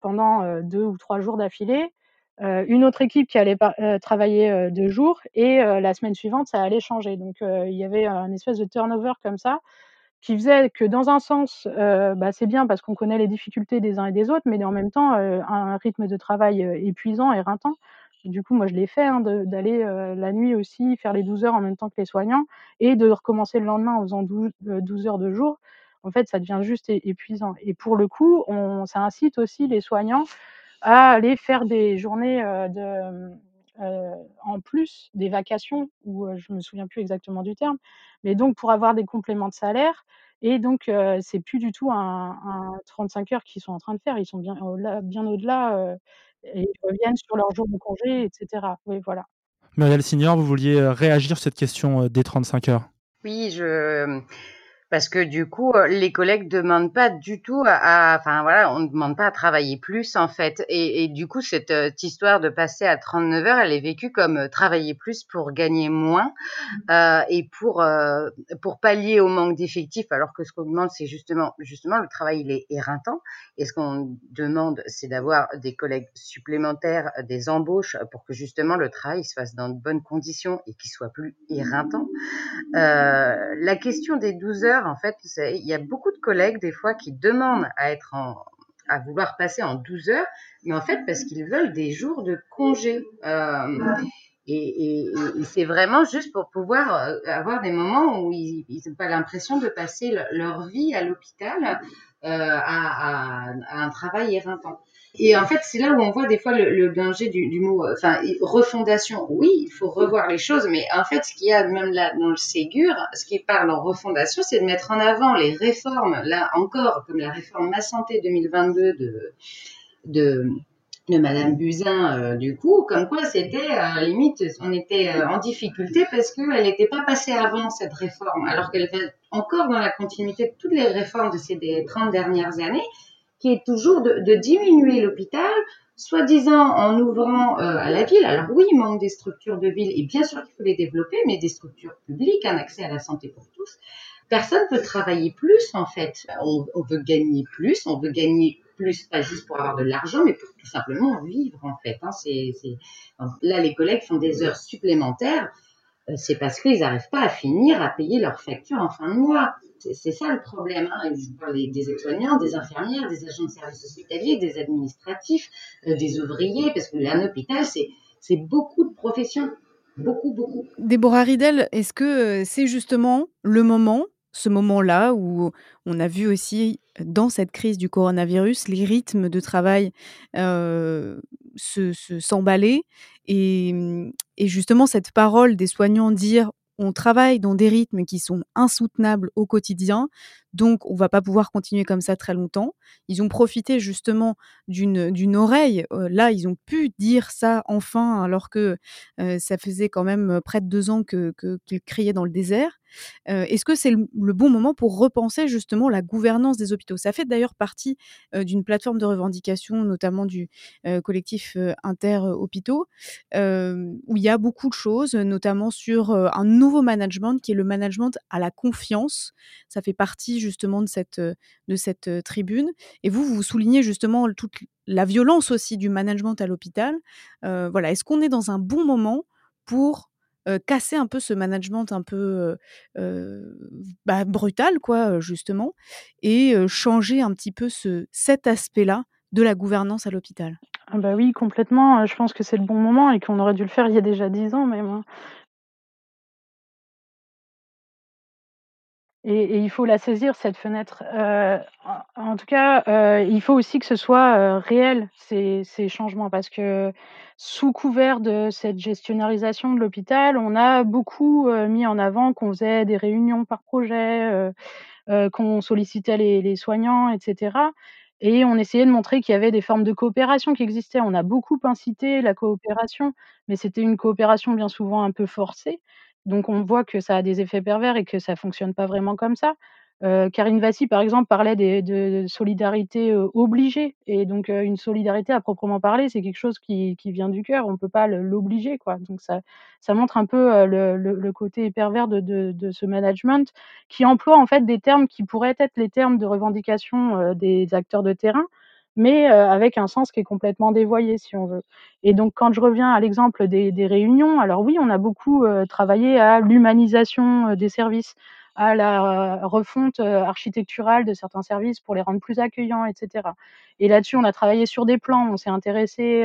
pendant deux ou trois jours d'affilée, une autre équipe qui allait travailler deux jours et la semaine suivante, ça allait changer. Donc il y avait un espèce de turnover comme ça qui faisait que dans un sens, bah, c'est bien parce qu'on connaît les difficultés des uns et des autres, mais en même temps, un rythme de travail épuisant, éreintant. Du coup, moi, je l'ai fait, hein, d'aller la nuit aussi faire les 12 heures en même temps que les soignants et de recommencer le lendemain en faisant 12, heures de jour. En fait, ça devient juste épuisant. Et pour le coup, on, ça incite aussi les soignants à aller faire des journées de, en plus des vacations, ou je me souviens plus exactement du terme, mais donc pour avoir des compléments de salaire. Et donc, c'est plus du tout un, un, 35 heures qu'ils sont en train de faire. Ils sont bien, bien au-delà et ils reviennent sur leur jour de congé, etc. Oui, voilà. Muriel Signor, vous vouliez réagir sur cette question des 35 heures? Oui, je parce que du coup, euh, les collègues demandent pas du tout à, enfin voilà, on ne demande pas à travailler plus en fait. Et, et du coup, cette, euh, cette, histoire de passer à 39 heures, elle est vécue comme euh, travailler plus pour gagner moins euh, et pour euh, pour pallier au manque d'effectifs. Alors que ce qu'on demande, c'est justement justement le travail il est éreintant. Et ce qu'on demande, c'est d'avoir des collègues supplémentaires, des embauches pour que justement le travail se fasse dans de bonnes conditions et qu'il soit plus éreintant. Euh, la question des 12 heures en fait, il y a beaucoup de collègues des fois qui demandent à vouloir passer en 12 heures, mais en fait parce qu'ils veulent des jours de congé. Euh, et, c'est vraiment juste pour pouvoir euh, avoir des moments où ils n'ont pas l'impression de passer leur vie à l'hôpital euh, à, à, un travail éreintant. Et en fait, c'est là où on voit des fois le, danger du, mot, euh, enfin, refondation. Oui, il faut revoir les choses, mais en fait, ce qu'il y a même là dans le Ségur, ce qui parle en refondation, c'est de mettre en avant les réformes, là encore, comme la réforme Ma Santé 2022 de, de, de Madame Buzyn, euh, du coup, comme quoi c'était euh, limite, on était euh, en difficulté parce qu'elle n'était pas passée avant cette réforme, alors qu'elle était encore dans la continuité de toutes les réformes de ces 30 dernières années qui est toujours de, de diminuer l'hôpital, soi-disant en ouvrant euh, à la ville. Alors oui, il manque des structures de ville et bien sûr qu'il faut les développer, mais des structures publiques, un accès à la santé pour tous. Personne peut travailler plus en fait. On, on veut gagner plus, on veut gagner plus, pas juste pour avoir de l'argent, mais pour tout simplement vivre en fait. Hein. Là, les collègues font des heures supplémentaires. Euh, c'est parce qu'ils n'arrivent pas à finir à payer leurs factures en fin de mois. C'est ça le problème. Hein. Je parle des aides-soignants, des infirmières, des agents de services hospitaliers, des administratifs, euh, des ouvriers, parce que un hôpital, c'est beaucoup de professions. Beaucoup, beaucoup. Déborah Ridel, est-ce que euh, c'est justement le moment, ce moment-là, où on a vu aussi dans cette crise du coronavirus les rythmes de travail euh, s'emballer et, et justement cette parole des soignants dire on travaille dans des rythmes qui sont insoutenables au quotidien. Donc on va pas pouvoir continuer comme ça très longtemps. Ils ont profité justement d'une oreille. là, ils ont pu dire ça enfin, alors que ça faisait quand même près de deux ans qu'ils criaient dans le désert. Est-ce que c'est le, bon moment pour repenser justement la gouvernance des hôpitaux? Ça fait d'ailleurs partie d'une plateforme de revendication, notamment du collectif Inter-Hôpitaux, où il y a beaucoup de choses, notamment sur un nouveau management qui est le management à la confiance. Ça fait partie justement de cette, de cette tribune. Et vous, vous soulignez justement toute la violence aussi du management à l'hôpital. voilà, est-ce qu'on est dans un bon moment pour casser un peu ce management un peu bah, brutal, quoi, justement, et changer un petit peu ce, cet aspect-là de la gouvernance à l'hôpital? Ah bah oui, complètement. Je pense que c'est le bon moment et qu'on aurait dû le faire il y a déjà dix ans même. Et, il faut la saisir, cette fenêtre. en, tout cas, il faut aussi que ce soit réel, ces, changements, parce que sous couvert de cette gestionnarisation de l'hôpital, on a beaucoup mis en avant qu'on faisait des réunions par projet, qu'on sollicitait les, soignants, etc. Et on essayait de montrer qu'il y avait des formes de coopération qui existaient. On a beaucoup incité la coopération, mais c'était une coopération bien souvent un peu forcée. Donc on voit que ça a des effets pervers et que ça fonctionne pas vraiment comme ça. Karine Vassy, par exemple, parlait de solidarité, obligée et donc une solidarité à proprement parler, c'est quelque chose qui vient du cœur, on peut pas l'obliger, quoi. Donc ça ça montre un peu, le côté pervers de de ce management qui emploie, en fait, des termes qui pourraient être les termes de revendication, des acteurs de terrain, mais euh, avec un sens qui est complètement dévoyé, si on veut. Et donc, quand je reviens à l'exemple des, réunions, alors oui, on a beaucoup euh, travaillé à l'humanisation euh, des services, à la refonte architecturale de certains services pour les rendre plus accueillants, etc. Et là-dessus, on a travaillé sur des plans, on s'est intéressé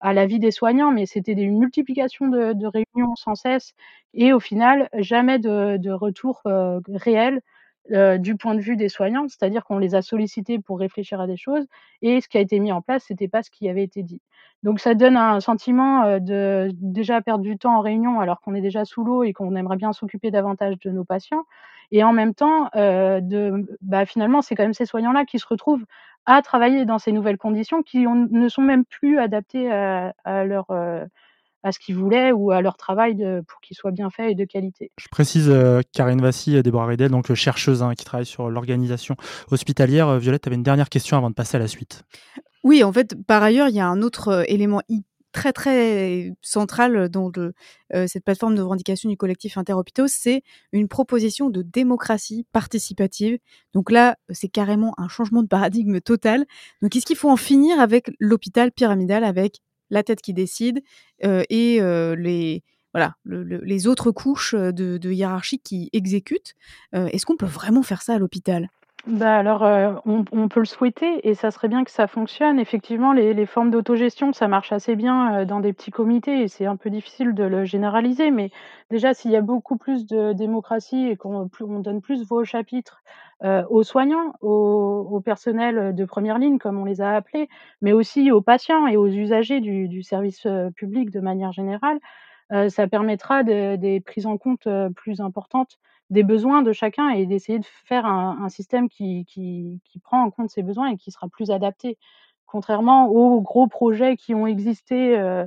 à la vie des soignants, mais c'était une multiplication de, réunions sans cesse, et au final, jamais de retour réel du point de vue des soignants, c'est-à-dire qu'on les a sollicités pour réfléchir à des choses et ce qui a été mis en place, c'était pas ce qui avait été dit. Donc ça donne un sentiment de déjà perdre du temps en réunion alors qu'on est déjà sous l'eau et qu'on aimerait bien s'occuper davantage de nos patients et en même temps de bah, finalement c'est quand même ces soignants-là qui se retrouvent à travailler dans ces nouvelles conditions qui ne sont même plus adaptées à leur à ce qu'ils voulaient ou à leur travail de, pour qu'il soit bien fait et de qualité. Je précise, euh, Karine Vassy, Déborah Ridel, donc chercheuse hein, qui travaille sur l'organisation hospitalière. Euh, Violette, tu avais une dernière question avant de passer à la suite. Oui, en fait, par ailleurs, il y a un autre euh, élément très très central dans le, cette plateforme de revendication du collectif Interhôpitaux, c'est une proposition de démocratie participative. Donc là, c'est carrément un changement de paradigme total. Donc est-ce qu'il faut en finir avec l'hôpital pyramidal, avec la tête qui décide et les voilà les autres couches de, hiérarchie qui exécutent. Est-ce qu'on peut vraiment faire ça à l'hôpital? Bah alors, on, peut le souhaiter et ça serait bien que ça fonctionne. Effectivement, les, formes d'autogestion, ça marche assez bien dans des petits comités et c'est un peu difficile de le généraliser. Mais déjà, s'il y a beaucoup plus de démocratie et qu'on on donne plus voix au chapitre aux soignants, au, personnel de première ligne, comme on les a appelés, mais aussi aux patients et aux usagers du, service public de manière générale, ça permettra des prises en compte plus importantes des besoins de chacun et d'essayer de faire un, système qui, qui, qui, prend en compte ces besoins et qui sera plus adapté. Contrairement aux gros projets qui ont existé. Euh,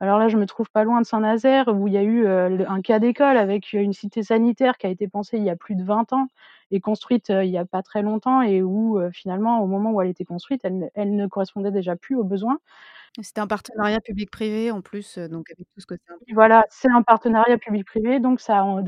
alors là, je me trouve pas loin de Saint-Nazaire, où il y a eu euh, un cas d'école avec une cité sanitaire qui a été pensée il y a plus de 20 ans et construite il n'y a pas très longtemps, et où finalement, au moment où elle était construite, elle, elle ne correspondait déjà plus aux besoins. C'était un partenariat public-privé en plus, donc avec tout ce que ça Voilà, c'est un partenariat public-privé, donc ça a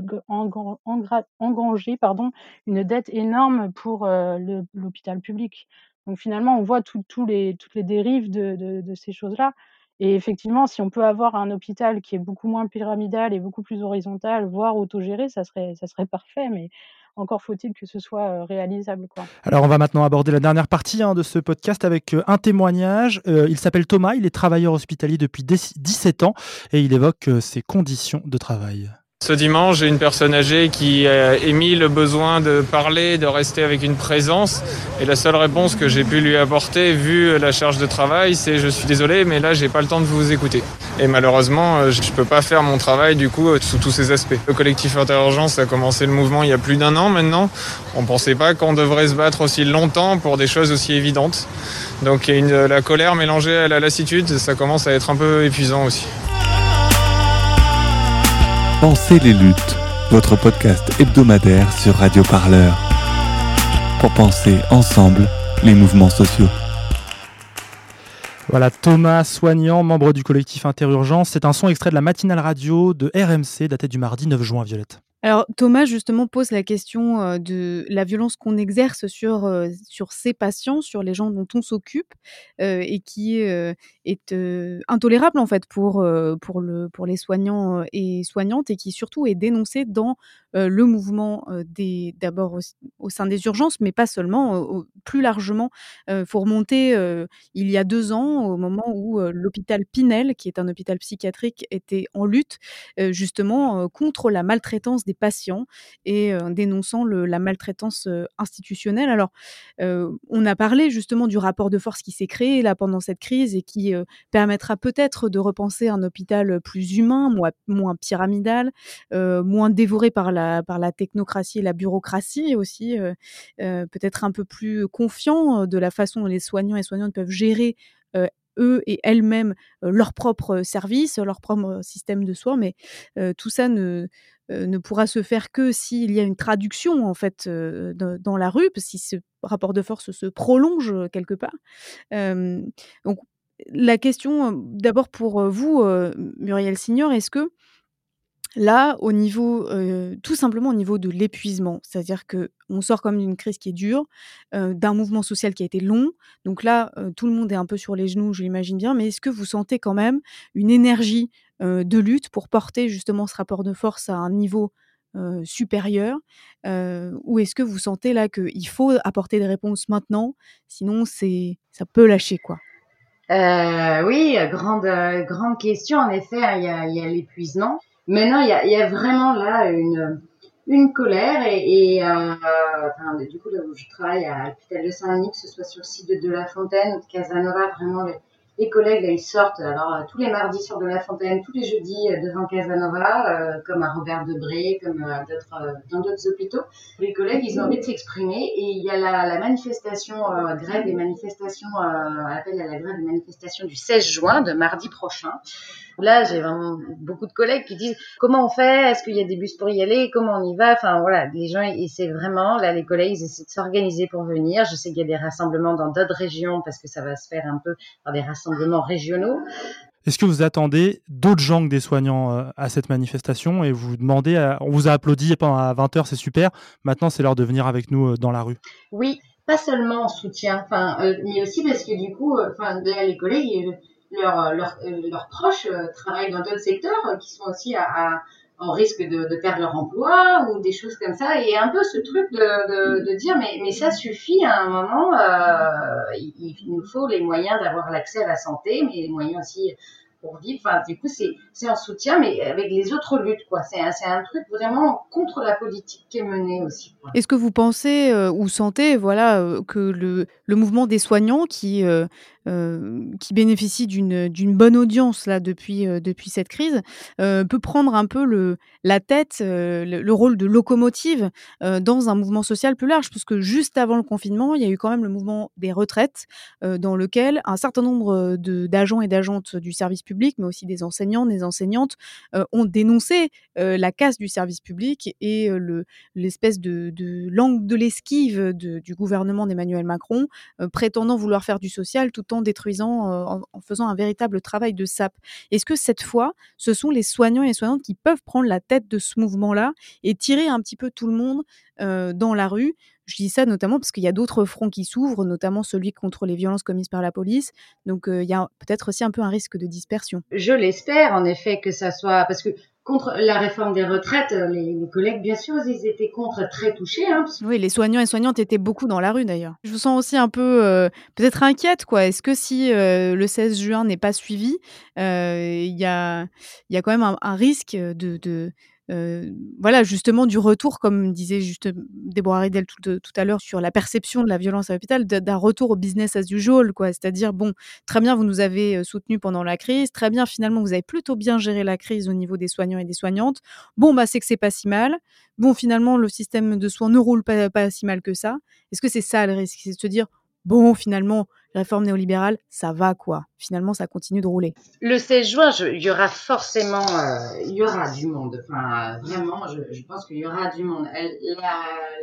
engrangé pardon, une dette énorme pour l'hôpital public. Donc finalement, on voit tous les, toutes les dérives de, de, ces choses-là. Et effectivement, si on peut avoir un hôpital qui est beaucoup moins pyramidal et beaucoup plus horizontal, voire autogéré, ça serait, ça serait parfait. Mais encore faut-il que ce soit euh, réalisable. Alors on va maintenant aborder la dernière partie hein, de ce podcast avec euh, un témoignage. Euh, il s'appelle Thomas, il est travailleur hospitalier depuis 17 ans et il évoque ses conditions de travail. Ce dimanche, j'ai une personne âgée qui a émis le besoin de parler, de rester avec une présence. Et la seule réponse que j'ai pu lui apporter, vu la charge de travail, c'est je suis désolé, mais là, j'ai pas le temps de vous écouter. Et malheureusement, je peux pas faire mon travail, du coup, sous tous ces aspects. Le collectif Interurgence a commencé le mouvement il y a plus d'un an maintenant. On pensait pas qu'on devrait se battre aussi longtemps pour des choses aussi évidentes. Donc, une, la colère mélangée à la lassitude, ça commence à être un peu épuisant aussi. Pensez les luttes, votre podcast hebdomadaire sur Radio Parleur. Pour penser ensemble les mouvements sociaux. Voilà, Thomas Soignant, membre du collectif Interurgence. C'est un son extrait de la matinale radio de RMC, daté du mardi 9 juin, Violette. Alors Thomas justement pose la question de la violence qu'on exerce sur, euh, sur ces patients, sur les gens dont on s'occupe et qui est intolérable en fait pour, pour, le, pour les soignants et soignantes et qui surtout est dénoncée dans le mouvement euh, d'abord au, sein des urgences mais pas seulement, euh, plus largement. Il faut remonter euh, il y a deux ans au moment où euh, l'hôpital Pinel, qui est un hôpital psychiatrique, était en lutte euh, justement euh, contre la maltraitance des patients et euh, dénonçant la maltraitance euh, institutionnelle. Alors, euh, on a parlé justement du rapport de force qui s'est créé là pendant cette crise et qui euh, permettra peut-être de repenser un hôpital plus humain, moins, pyramidal, euh, moins dévoré par la, par la technocratie et la bureaucratie aussi, euh, euh, peut-être un peu plus confiant euh, de la façon dont les soignants et soignantes peuvent gérer eux et elles-mêmes euh, leur propre service, leur propre système de soins, mais tout ça ne, ne pourra se faire que s'il y a une traduction en fait dans, la rue, si ce rapport de force se prolonge quelque part. Donc la question, d'abord pour vous, Muriel Signor, est-ce que là, au niveau, tout simplement au niveau de l'épuisement, c'est-à-dire que on sort comme d'une crise qui est dure, d'un mouvement social qui a été long, donc là, tout le monde est un peu sur les genoux, je l'imagine bien, mais est-ce que vous sentez quand même une énergie de lutte pour porter justement ce rapport de force à un niveau supérieur Ou est-ce que vous sentez là qu'il faut apporter des réponses maintenant, sinon c'est ça peut lâcher quoi? Euh, oui, grande, grande question. En effet, hein, il y a l'épuisement. Maintenant, il y a, vraiment là une, colère et, euh, du coup, là où je travaille à l'hôpital de Saint-Denis, que ce soit sur le site de, de La Fontaine ou de Casanova, vraiment les, collègues, ils sortent, alors euh, tous les mardis sur de La Fontaine, tous les jeudis euh, devant Casanova, comme à Robert Debré, comme dans d'autres hôpitaux. Les collègues, ils ont envie de s'exprimer et il y a la, manifestation, grève et manifestation, appel à la grève et manifestation du 16 juin, de mardi prochain. Là, j'ai vraiment beaucoup de collègues qui disent comment on fait, est-ce qu'il y a des bus pour y aller, comment on y va? Enfin voilà, les gens essaient vraiment, là les collègues ils essaient de s'organiser pour venir. Je sais qu'il y a des rassemblements dans d'autres régions parce que ça va se faire un peu par des rassemblements régionaux. Est-ce que vous attendez d'autres gens que des soignants euh, à cette manifestation et vous demandez, à- on vous a applaudi pendant à 20h, c'est super, maintenant c'est l'heure de venir avec nous euh, dans la rue Oui, pas seulement en soutien, enfin, euh, mais aussi parce que du coup, euh, enfin, là, les collègues, euh, leurs leurs euh, leurs proches euh, travaillent dans d'autres secteurs euh, qui sont aussi à, à- en risque de, de perdre leur emploi ou des choses comme ça. Et un peu ce truc de, de, de dire, mais, mais ça suffit à un moment, euh, il, il nous faut les moyens d'avoir l'accès à la santé, mais les moyens aussi pour vivre. Du coup, c'est en soutien, mais avec les autres luttes, quoi. C'est un, un truc vraiment contre la politique qui est menée aussi. Est-ce que vous pensez euh, ou sentez voilà, euh, que le, le mouvement des soignants qui, euh, qui bénéficie d'une bonne audience là, depuis, depuis cette crise peut prendre un peu le, la tête, le, le rôle de locomotive dans un mouvement social plus large? Parce que juste avant le confinement, il y a eu quand même le mouvement des retraites dans lequel un certain nombre d'agents et d'agentes du service public, mais aussi des enseignants, des enseignantes, euh, ont dénoncé euh, la casse du service public et euh, le, l'espèce de, langue de l'esquive du gouvernement d'Emmanuel Macron, prétendant vouloir faire du social tout en détruisant, en, en faisant un véritable travail de sape. Est-ce que cette fois, ce sont les soignants et les soignantes qui peuvent prendre la tête de ce mouvement-là et tirer un petit peu tout le monde dans la rue je dis ça notamment parce qu'il y a d'autres fronts qui s'ouvrent, notamment celui contre les violences commises par la police. Donc euh, il y a peut-être aussi un peu un risque de dispersion. Je l'espère en effet que ça soit parce que contre la réforme des retraites, euh, les, les collègues bien sûr ils étaient contre très touchés. Hein, parce Oui, les soignants et soignantes étaient beaucoup dans la rue d'ailleurs. Je vous sens aussi un peu euh, peut-être inquiète quoi. Est-ce que si euh, le 16 juin n'est pas suivi, euh, il y, a, y a quand même un, un risque de, de, voilà, justement du retour, comme disait juste Déborah Ridel tout, tout à l'heure sur la perception de la violence à l'hôpital, d'un retour au business as usual, quoi. C'est-à-dire, bon, très bien, vous nous avez soutenus pendant la crise, très bien, finalement, vous avez plutôt bien géré la crise au niveau des soignants et des soignantes. Bon, bah, c'est que c'est pas si mal. Bon, finalement, le système de soins ne roule pas, pas si mal que ça. Est-ce que c'est ça le risque? C'est de se dire, bon, finalement, réforme néolibérale, ça va quoi. Finalement, ça continue de rouler. Le 16 juin, il y aura forcément, euh, il y aura du monde. Enfin, vraiment, je, pense qu'il y aura du monde.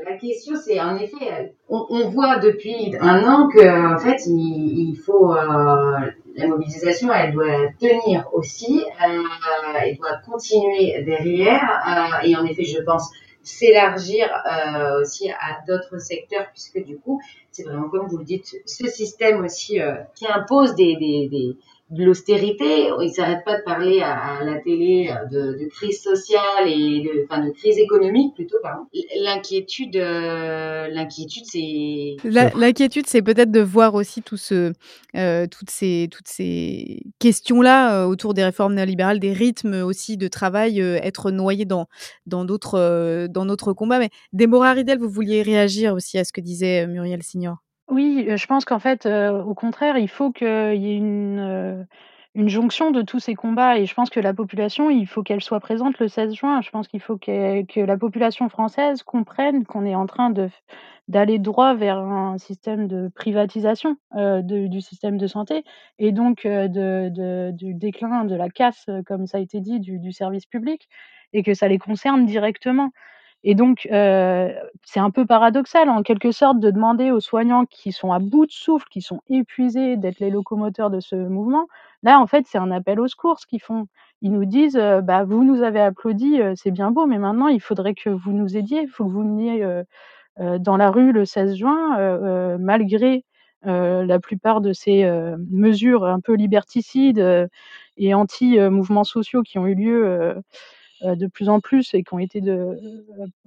La, question, c'est en effet, on, voit depuis un an que en fait, il, faut euh, la mobilisation, elle doit tenir aussi, euh, elle doit continuer derrière. et en effet, je pense s'élargir euh, aussi à d'autres secteurs, puisque du coup, c'est vraiment comme vous le dites, ce système aussi euh, qui impose des, des, des de l'austérité. Ils s'arrêtent pas de parler à, la télé euh, de, de, crise sociale et de, enfin, de crise économique plutôt. L'inquiétude, euh, l'inquiétude, c'est. L'inquiétude, c'est peut-être de voir aussi tout ce, euh, toutes ces, toutes ces questions-là euh, autour des réformes néolibérales, des rythmes aussi de travail, être noyés dans dans d'autres dans notre combat. Mais Déborah Ridel, vous vouliez réagir aussi à ce que disait Muriel Signor? Oui, je pense qu'en fait, au contraire, il faut qu'il y ait une, jonction de tous ces combats et je pense que la population, il faut qu'elle soit présente le 16 juin. Je pense qu'il faut que la population française comprenne qu'on est en train d'aller droit vers un système de privatisation, du système de santé et donc de du déclin, de la casse, comme ça a été dit, du service public et que ça les concerne directement. Et donc, c'est un peu paradoxal, en quelque sorte, de demander aux soignants qui sont à bout de souffle, qui sont épuisés d'être les locomoteurs de ce mouvement. Là, en fait, c'est un appel au secours ce qu'ils font. Ils nous disent, bah, vous nous avez applaudi, c'est bien beau, mais maintenant, il faudrait que vous nous aidiez, il faut que vous veniez dans la rue le 16 juin, malgré la plupart de ces mesures un peu liberticides et anti-mouvements sociaux qui ont eu lieu de plus en plus et qui ont été euh,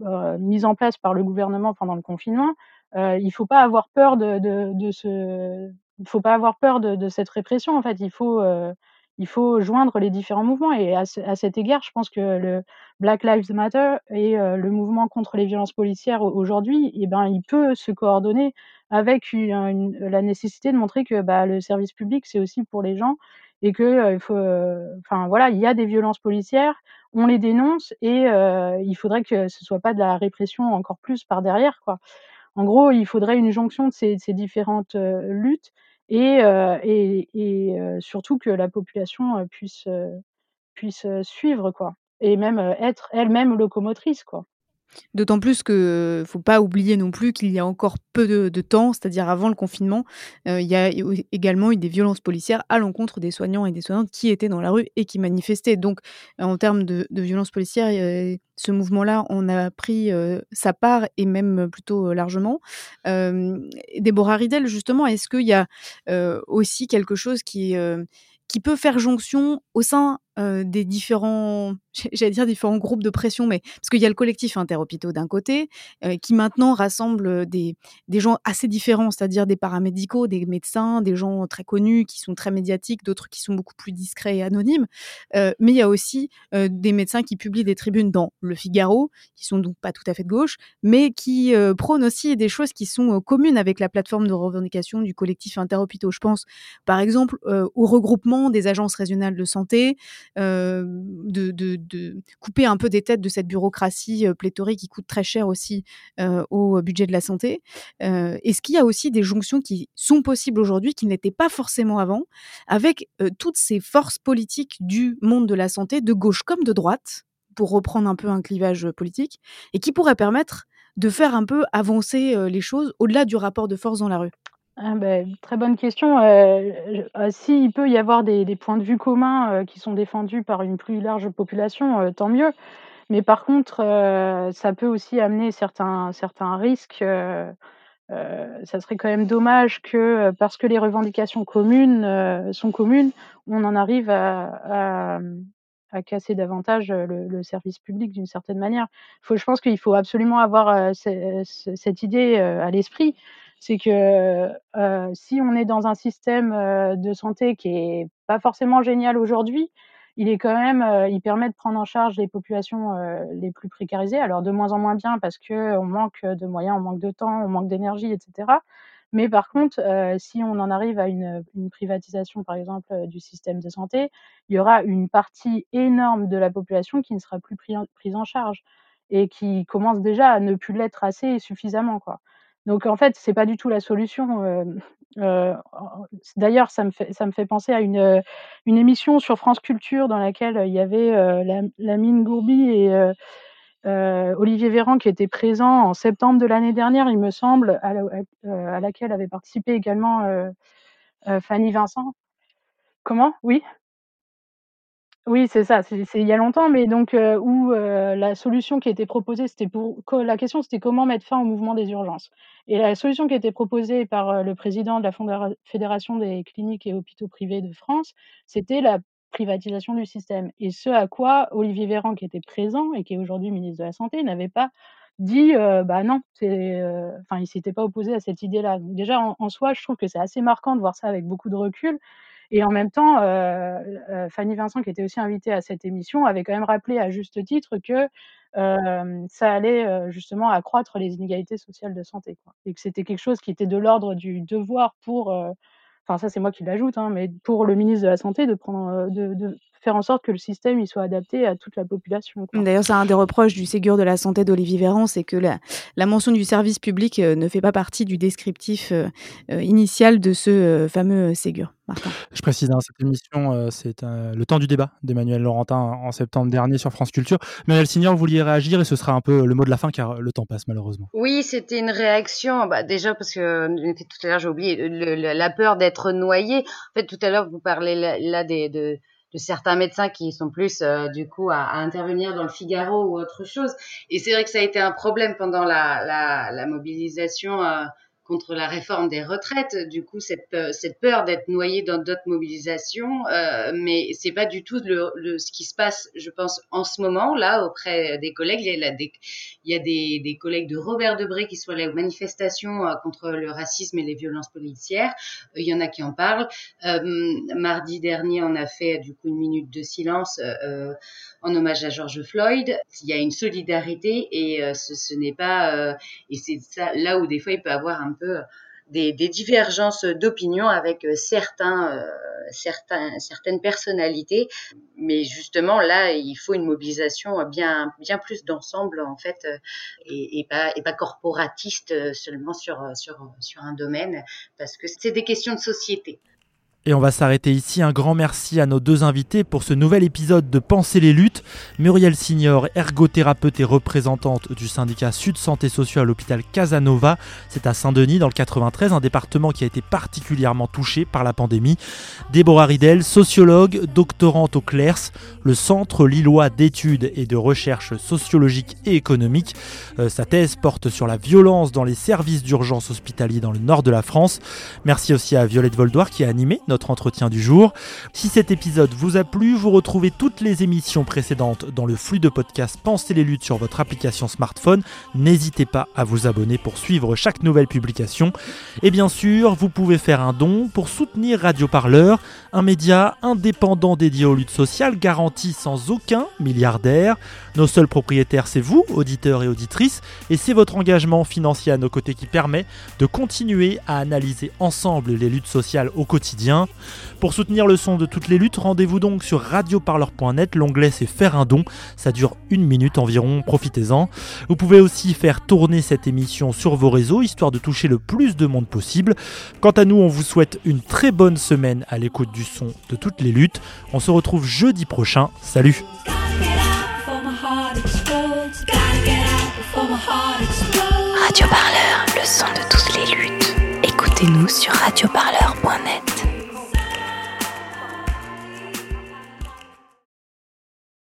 euh, mises en place par le gouvernement pendant le confinement, il ne faut pas avoir peur de, il faut pas avoir peur de, cette répression. En fait, il faut il joindre les différents mouvements. Et à, cet égard, je pense que le Black Lives Matter et le mouvement contre les violences policières aujourd'hui, eh ben, il peut se coordonner avec la nécessité de montrer que bah, le service public, c'est aussi pour les gens et que il faut, enfin voilà, il y a des violences policières, on les dénonce et il faudrait que ce soit pas de la répression encore plus par derrière, quoi. En gros, il faudrait une jonction de ces, ces différentes luttes et, et, et surtout que la population puisse, puisse suivre, quoi, et même être elle-même locomotrice, quoi. D'autant plus que faut pas oublier non plus qu'il y a encore peu de, temps, c'est-à-dire avant le confinement, euh, il y a également eu des violences policières à l'encontre des soignants et des soignantes qui étaient dans la rue et qui manifestaient. Donc, en termes de, violences policières, ce mouvement-là en a pris euh, sa part et même plutôt euh, largement. Déborah Ridel, justement, est-ce qu'il y a aussi quelque chose qui peut faire jonction au sein des différents, j'allais dire différents groupes de pression, mais parce qu'il y a le collectif interhôpitaux d'un côté, qui maintenant rassemble des, des gens assez différents, c'est-à-dire des paramédicaux, des médecins, des gens très connus qui sont très médiatiques, d'autres qui sont beaucoup plus discrets et anonymes. mais il y a aussi des médecins qui publient des tribunes dans Le Figaro, qui sont donc pas tout à fait de gauche, mais qui prônent aussi des choses qui sont communes avec la plateforme de revendication du collectif interhôpitaux. Je pense, par exemple, au regroupement des agences régionales de santé, euh, de, de, couper un peu des têtes de cette bureaucratie euh, pléthorique qui coûte très cher aussi euh, au budget de la santé. Est-ce qu'il y a aussi des jonctions qui sont possibles aujourd'hui, qui n'étaient pas forcément avant, avec toutes ces forces politiques du monde de la santé, de gauche comme de droite, pour reprendre un peu un clivage politique, et qui pourraient permettre de faire un peu avancer les choses au-delà du rapport de force dans la rue? Ah ben, très bonne question. Euh, s'il peut y avoir des points de vue communs, qui sont défendus par une plus large population, tant mieux. Mais par contre, ça peut aussi amener certains risques, ça serait quand même dommage que, parce que les revendications communes, sont communes, on en arrive à à, casser davantage, le service public d'une certaine manière. Faut je pense qu'il faut absolument avoir, cette idée, à l'esprit c'est que si on est dans un système de santé qui est pas forcément génial aujourd'hui, il est quand même, il permet de prendre en charge les populations les plus précarisées. Alors de moins en moins bien parce que on manque de moyens, on manque de temps, on manque d'énergie, etc. Mais par contre, si on en arrive à une, privatisation, par exemple, du système de santé, il y aura une partie énorme de la population qui ne sera plus prise en charge et qui commence déjà à ne plus l'être assez suffisamment. Donc en fait, c'est pas du tout la solution. D'ailleurs, ça me fait ça me fait penser à une une émission sur France Culture dans laquelle il y avait euh, la, Lamine Gourbi et Olivier Véran qui étaient présents en septembre de l'année dernière, il me semble, à, la- à- laquelle avait participé également euh, Fanny Vincent. Comment? Oui? Oui, c'est ça, c'est il y a longtemps, mais donc heu, où heu, la solution qui était proposée, c'était pour la question, c'était comment mettre fin au mouvement des urgences. Et la solution qui était proposée par, heu, le président de la fédération des cliniques et hôpitaux privés de France, c'était la privatisation du système. Et ce à quoi Olivier Véran, qui était présent et qui est aujourd'hui ministre de la santé, n'avait pas dit, «Bah non», c'est, enfin, il s'était pas opposé à cette idée-là. Déjà, en soi, je trouve que c'est assez marquant de voir ça avec beaucoup de recul et en même temps, heu heu, Fanny Vincent, qui était aussi invitée à cette émission, avait quand même rappelé à juste titre que, hem, ça allait, justement accroître les inégalités sociales de santé, et que c'était quelque chose qui était de l'ordre du devoir pour, enfin ça c'est moi qui l'ajoute, hein, mais pour le ministre de la santé de prendre, de de faire en sorte que le système, il soit adapté à toute la population. D'ailleurs, c'est un des reproches du Ségur de la santé d'Olivier Véran, c'est que la la mention du service public, heu, ne fait pas partie du descriptif, heu heu, initial de ce, fameux Ségur. Martin? Je précise, hein, cette émission, c'est, le temps du débat d'Emmanuel Laurentin en septembre dernier sur France Culture. Manuel Signor, vous vouliez réagir et ce sera un peu le mot de la fin car le temps passe malheureusement. Oui, c'était une réaction, bah, déjà parce que euh, tout à l'heure j'ai oublié le- le- la peur d'être noyé. En fait, tout à l'heure vous parlez là, là des de, de certains médecins qui sont plus euh, du coup à, à intervenir dans le Figaro ou autre chose. Et c'est vrai que ça a été un problème pendant la, la, la mobilisation euh, contre la réforme des retraites. Du coup, cette peur, d'être noyé dans d'autres mobilisations, euh, mais c'est pas du tout le, ce qui se passe, je pense, en ce moment là auprès des collègues. Il y a, des, collègues de Robert Debré qui sont allés aux manifestations euh, contre le racisme et les violences policières. Euh, il y en a qui en parlent. Euh, mardi dernier, on a fait du coup une minute de silence en hommage à George Floyd. Il y a une solidarité et euh, ce, n'est pas euh, et c'est ça là où des fois il peut avoir un peu des, des divergences d'opinion avec certains, euh, certains, certaines personnalités, mais justement là il faut une mobilisation bien, bien plus d'ensemble en fait et, et, pas, et pas corporatiste seulement sur, sur, sur un domaine parce que c'est des questions de société. Et on va s'arrêter ici. Un grand merci à nos deux invités pour ce nouvel épisode de Penser les luttes. Muriel Signor, ergothérapeute et représentante du syndicat Sud Santé Sociale à l'hôpital Casanova. C'est à Saint-Denis, dans le 93, un département qui a été particulièrement touché par la pandémie. Déborah Ridel, sociologue, doctorante au CLERS, le Centre Lillois d'études et de recherche sociologiques et économiques. Euh, sa thèse porte sur la violence dans les services d'urgence hospitaliers dans le nord de la France. Merci aussi à Violette Voldoir qui a animé notre entretien du jour. Si cet épisode vous a plu, vous retrouvez toutes les émissions précédentes dans le flux de podcast Pensez les luttes sur votre application smartphone. N'hésitez pas à vous abonner pour suivre chaque nouvelle publication. Et bien sûr, vous pouvez faire un don pour soutenir Radio Parleur, un média indépendant dédié aux luttes sociales garanti sans aucun milliardaire. Nos seuls propriétaires, c'est vous, auditeurs et auditrices, et c'est votre engagement financier à nos côtés qui permet de continuer à analyser ensemble les luttes sociales au quotidien. Pour soutenir le son de toutes les luttes, rendez-vous donc sur radioparleur.net. L'onglet c'est faire un don. Ça dure une minute environ, profitez-en. Vous pouvez aussi faire tourner cette émission sur vos réseaux, histoire de toucher le plus de monde possible. Quant à nous, on vous souhaite une très bonne semaine à l'écoute du son de toutes les luttes. On se retrouve jeudi prochain. Salut Radio Parleur, le son de toutes les luttes. Écoutez-nous sur radioparleur.net.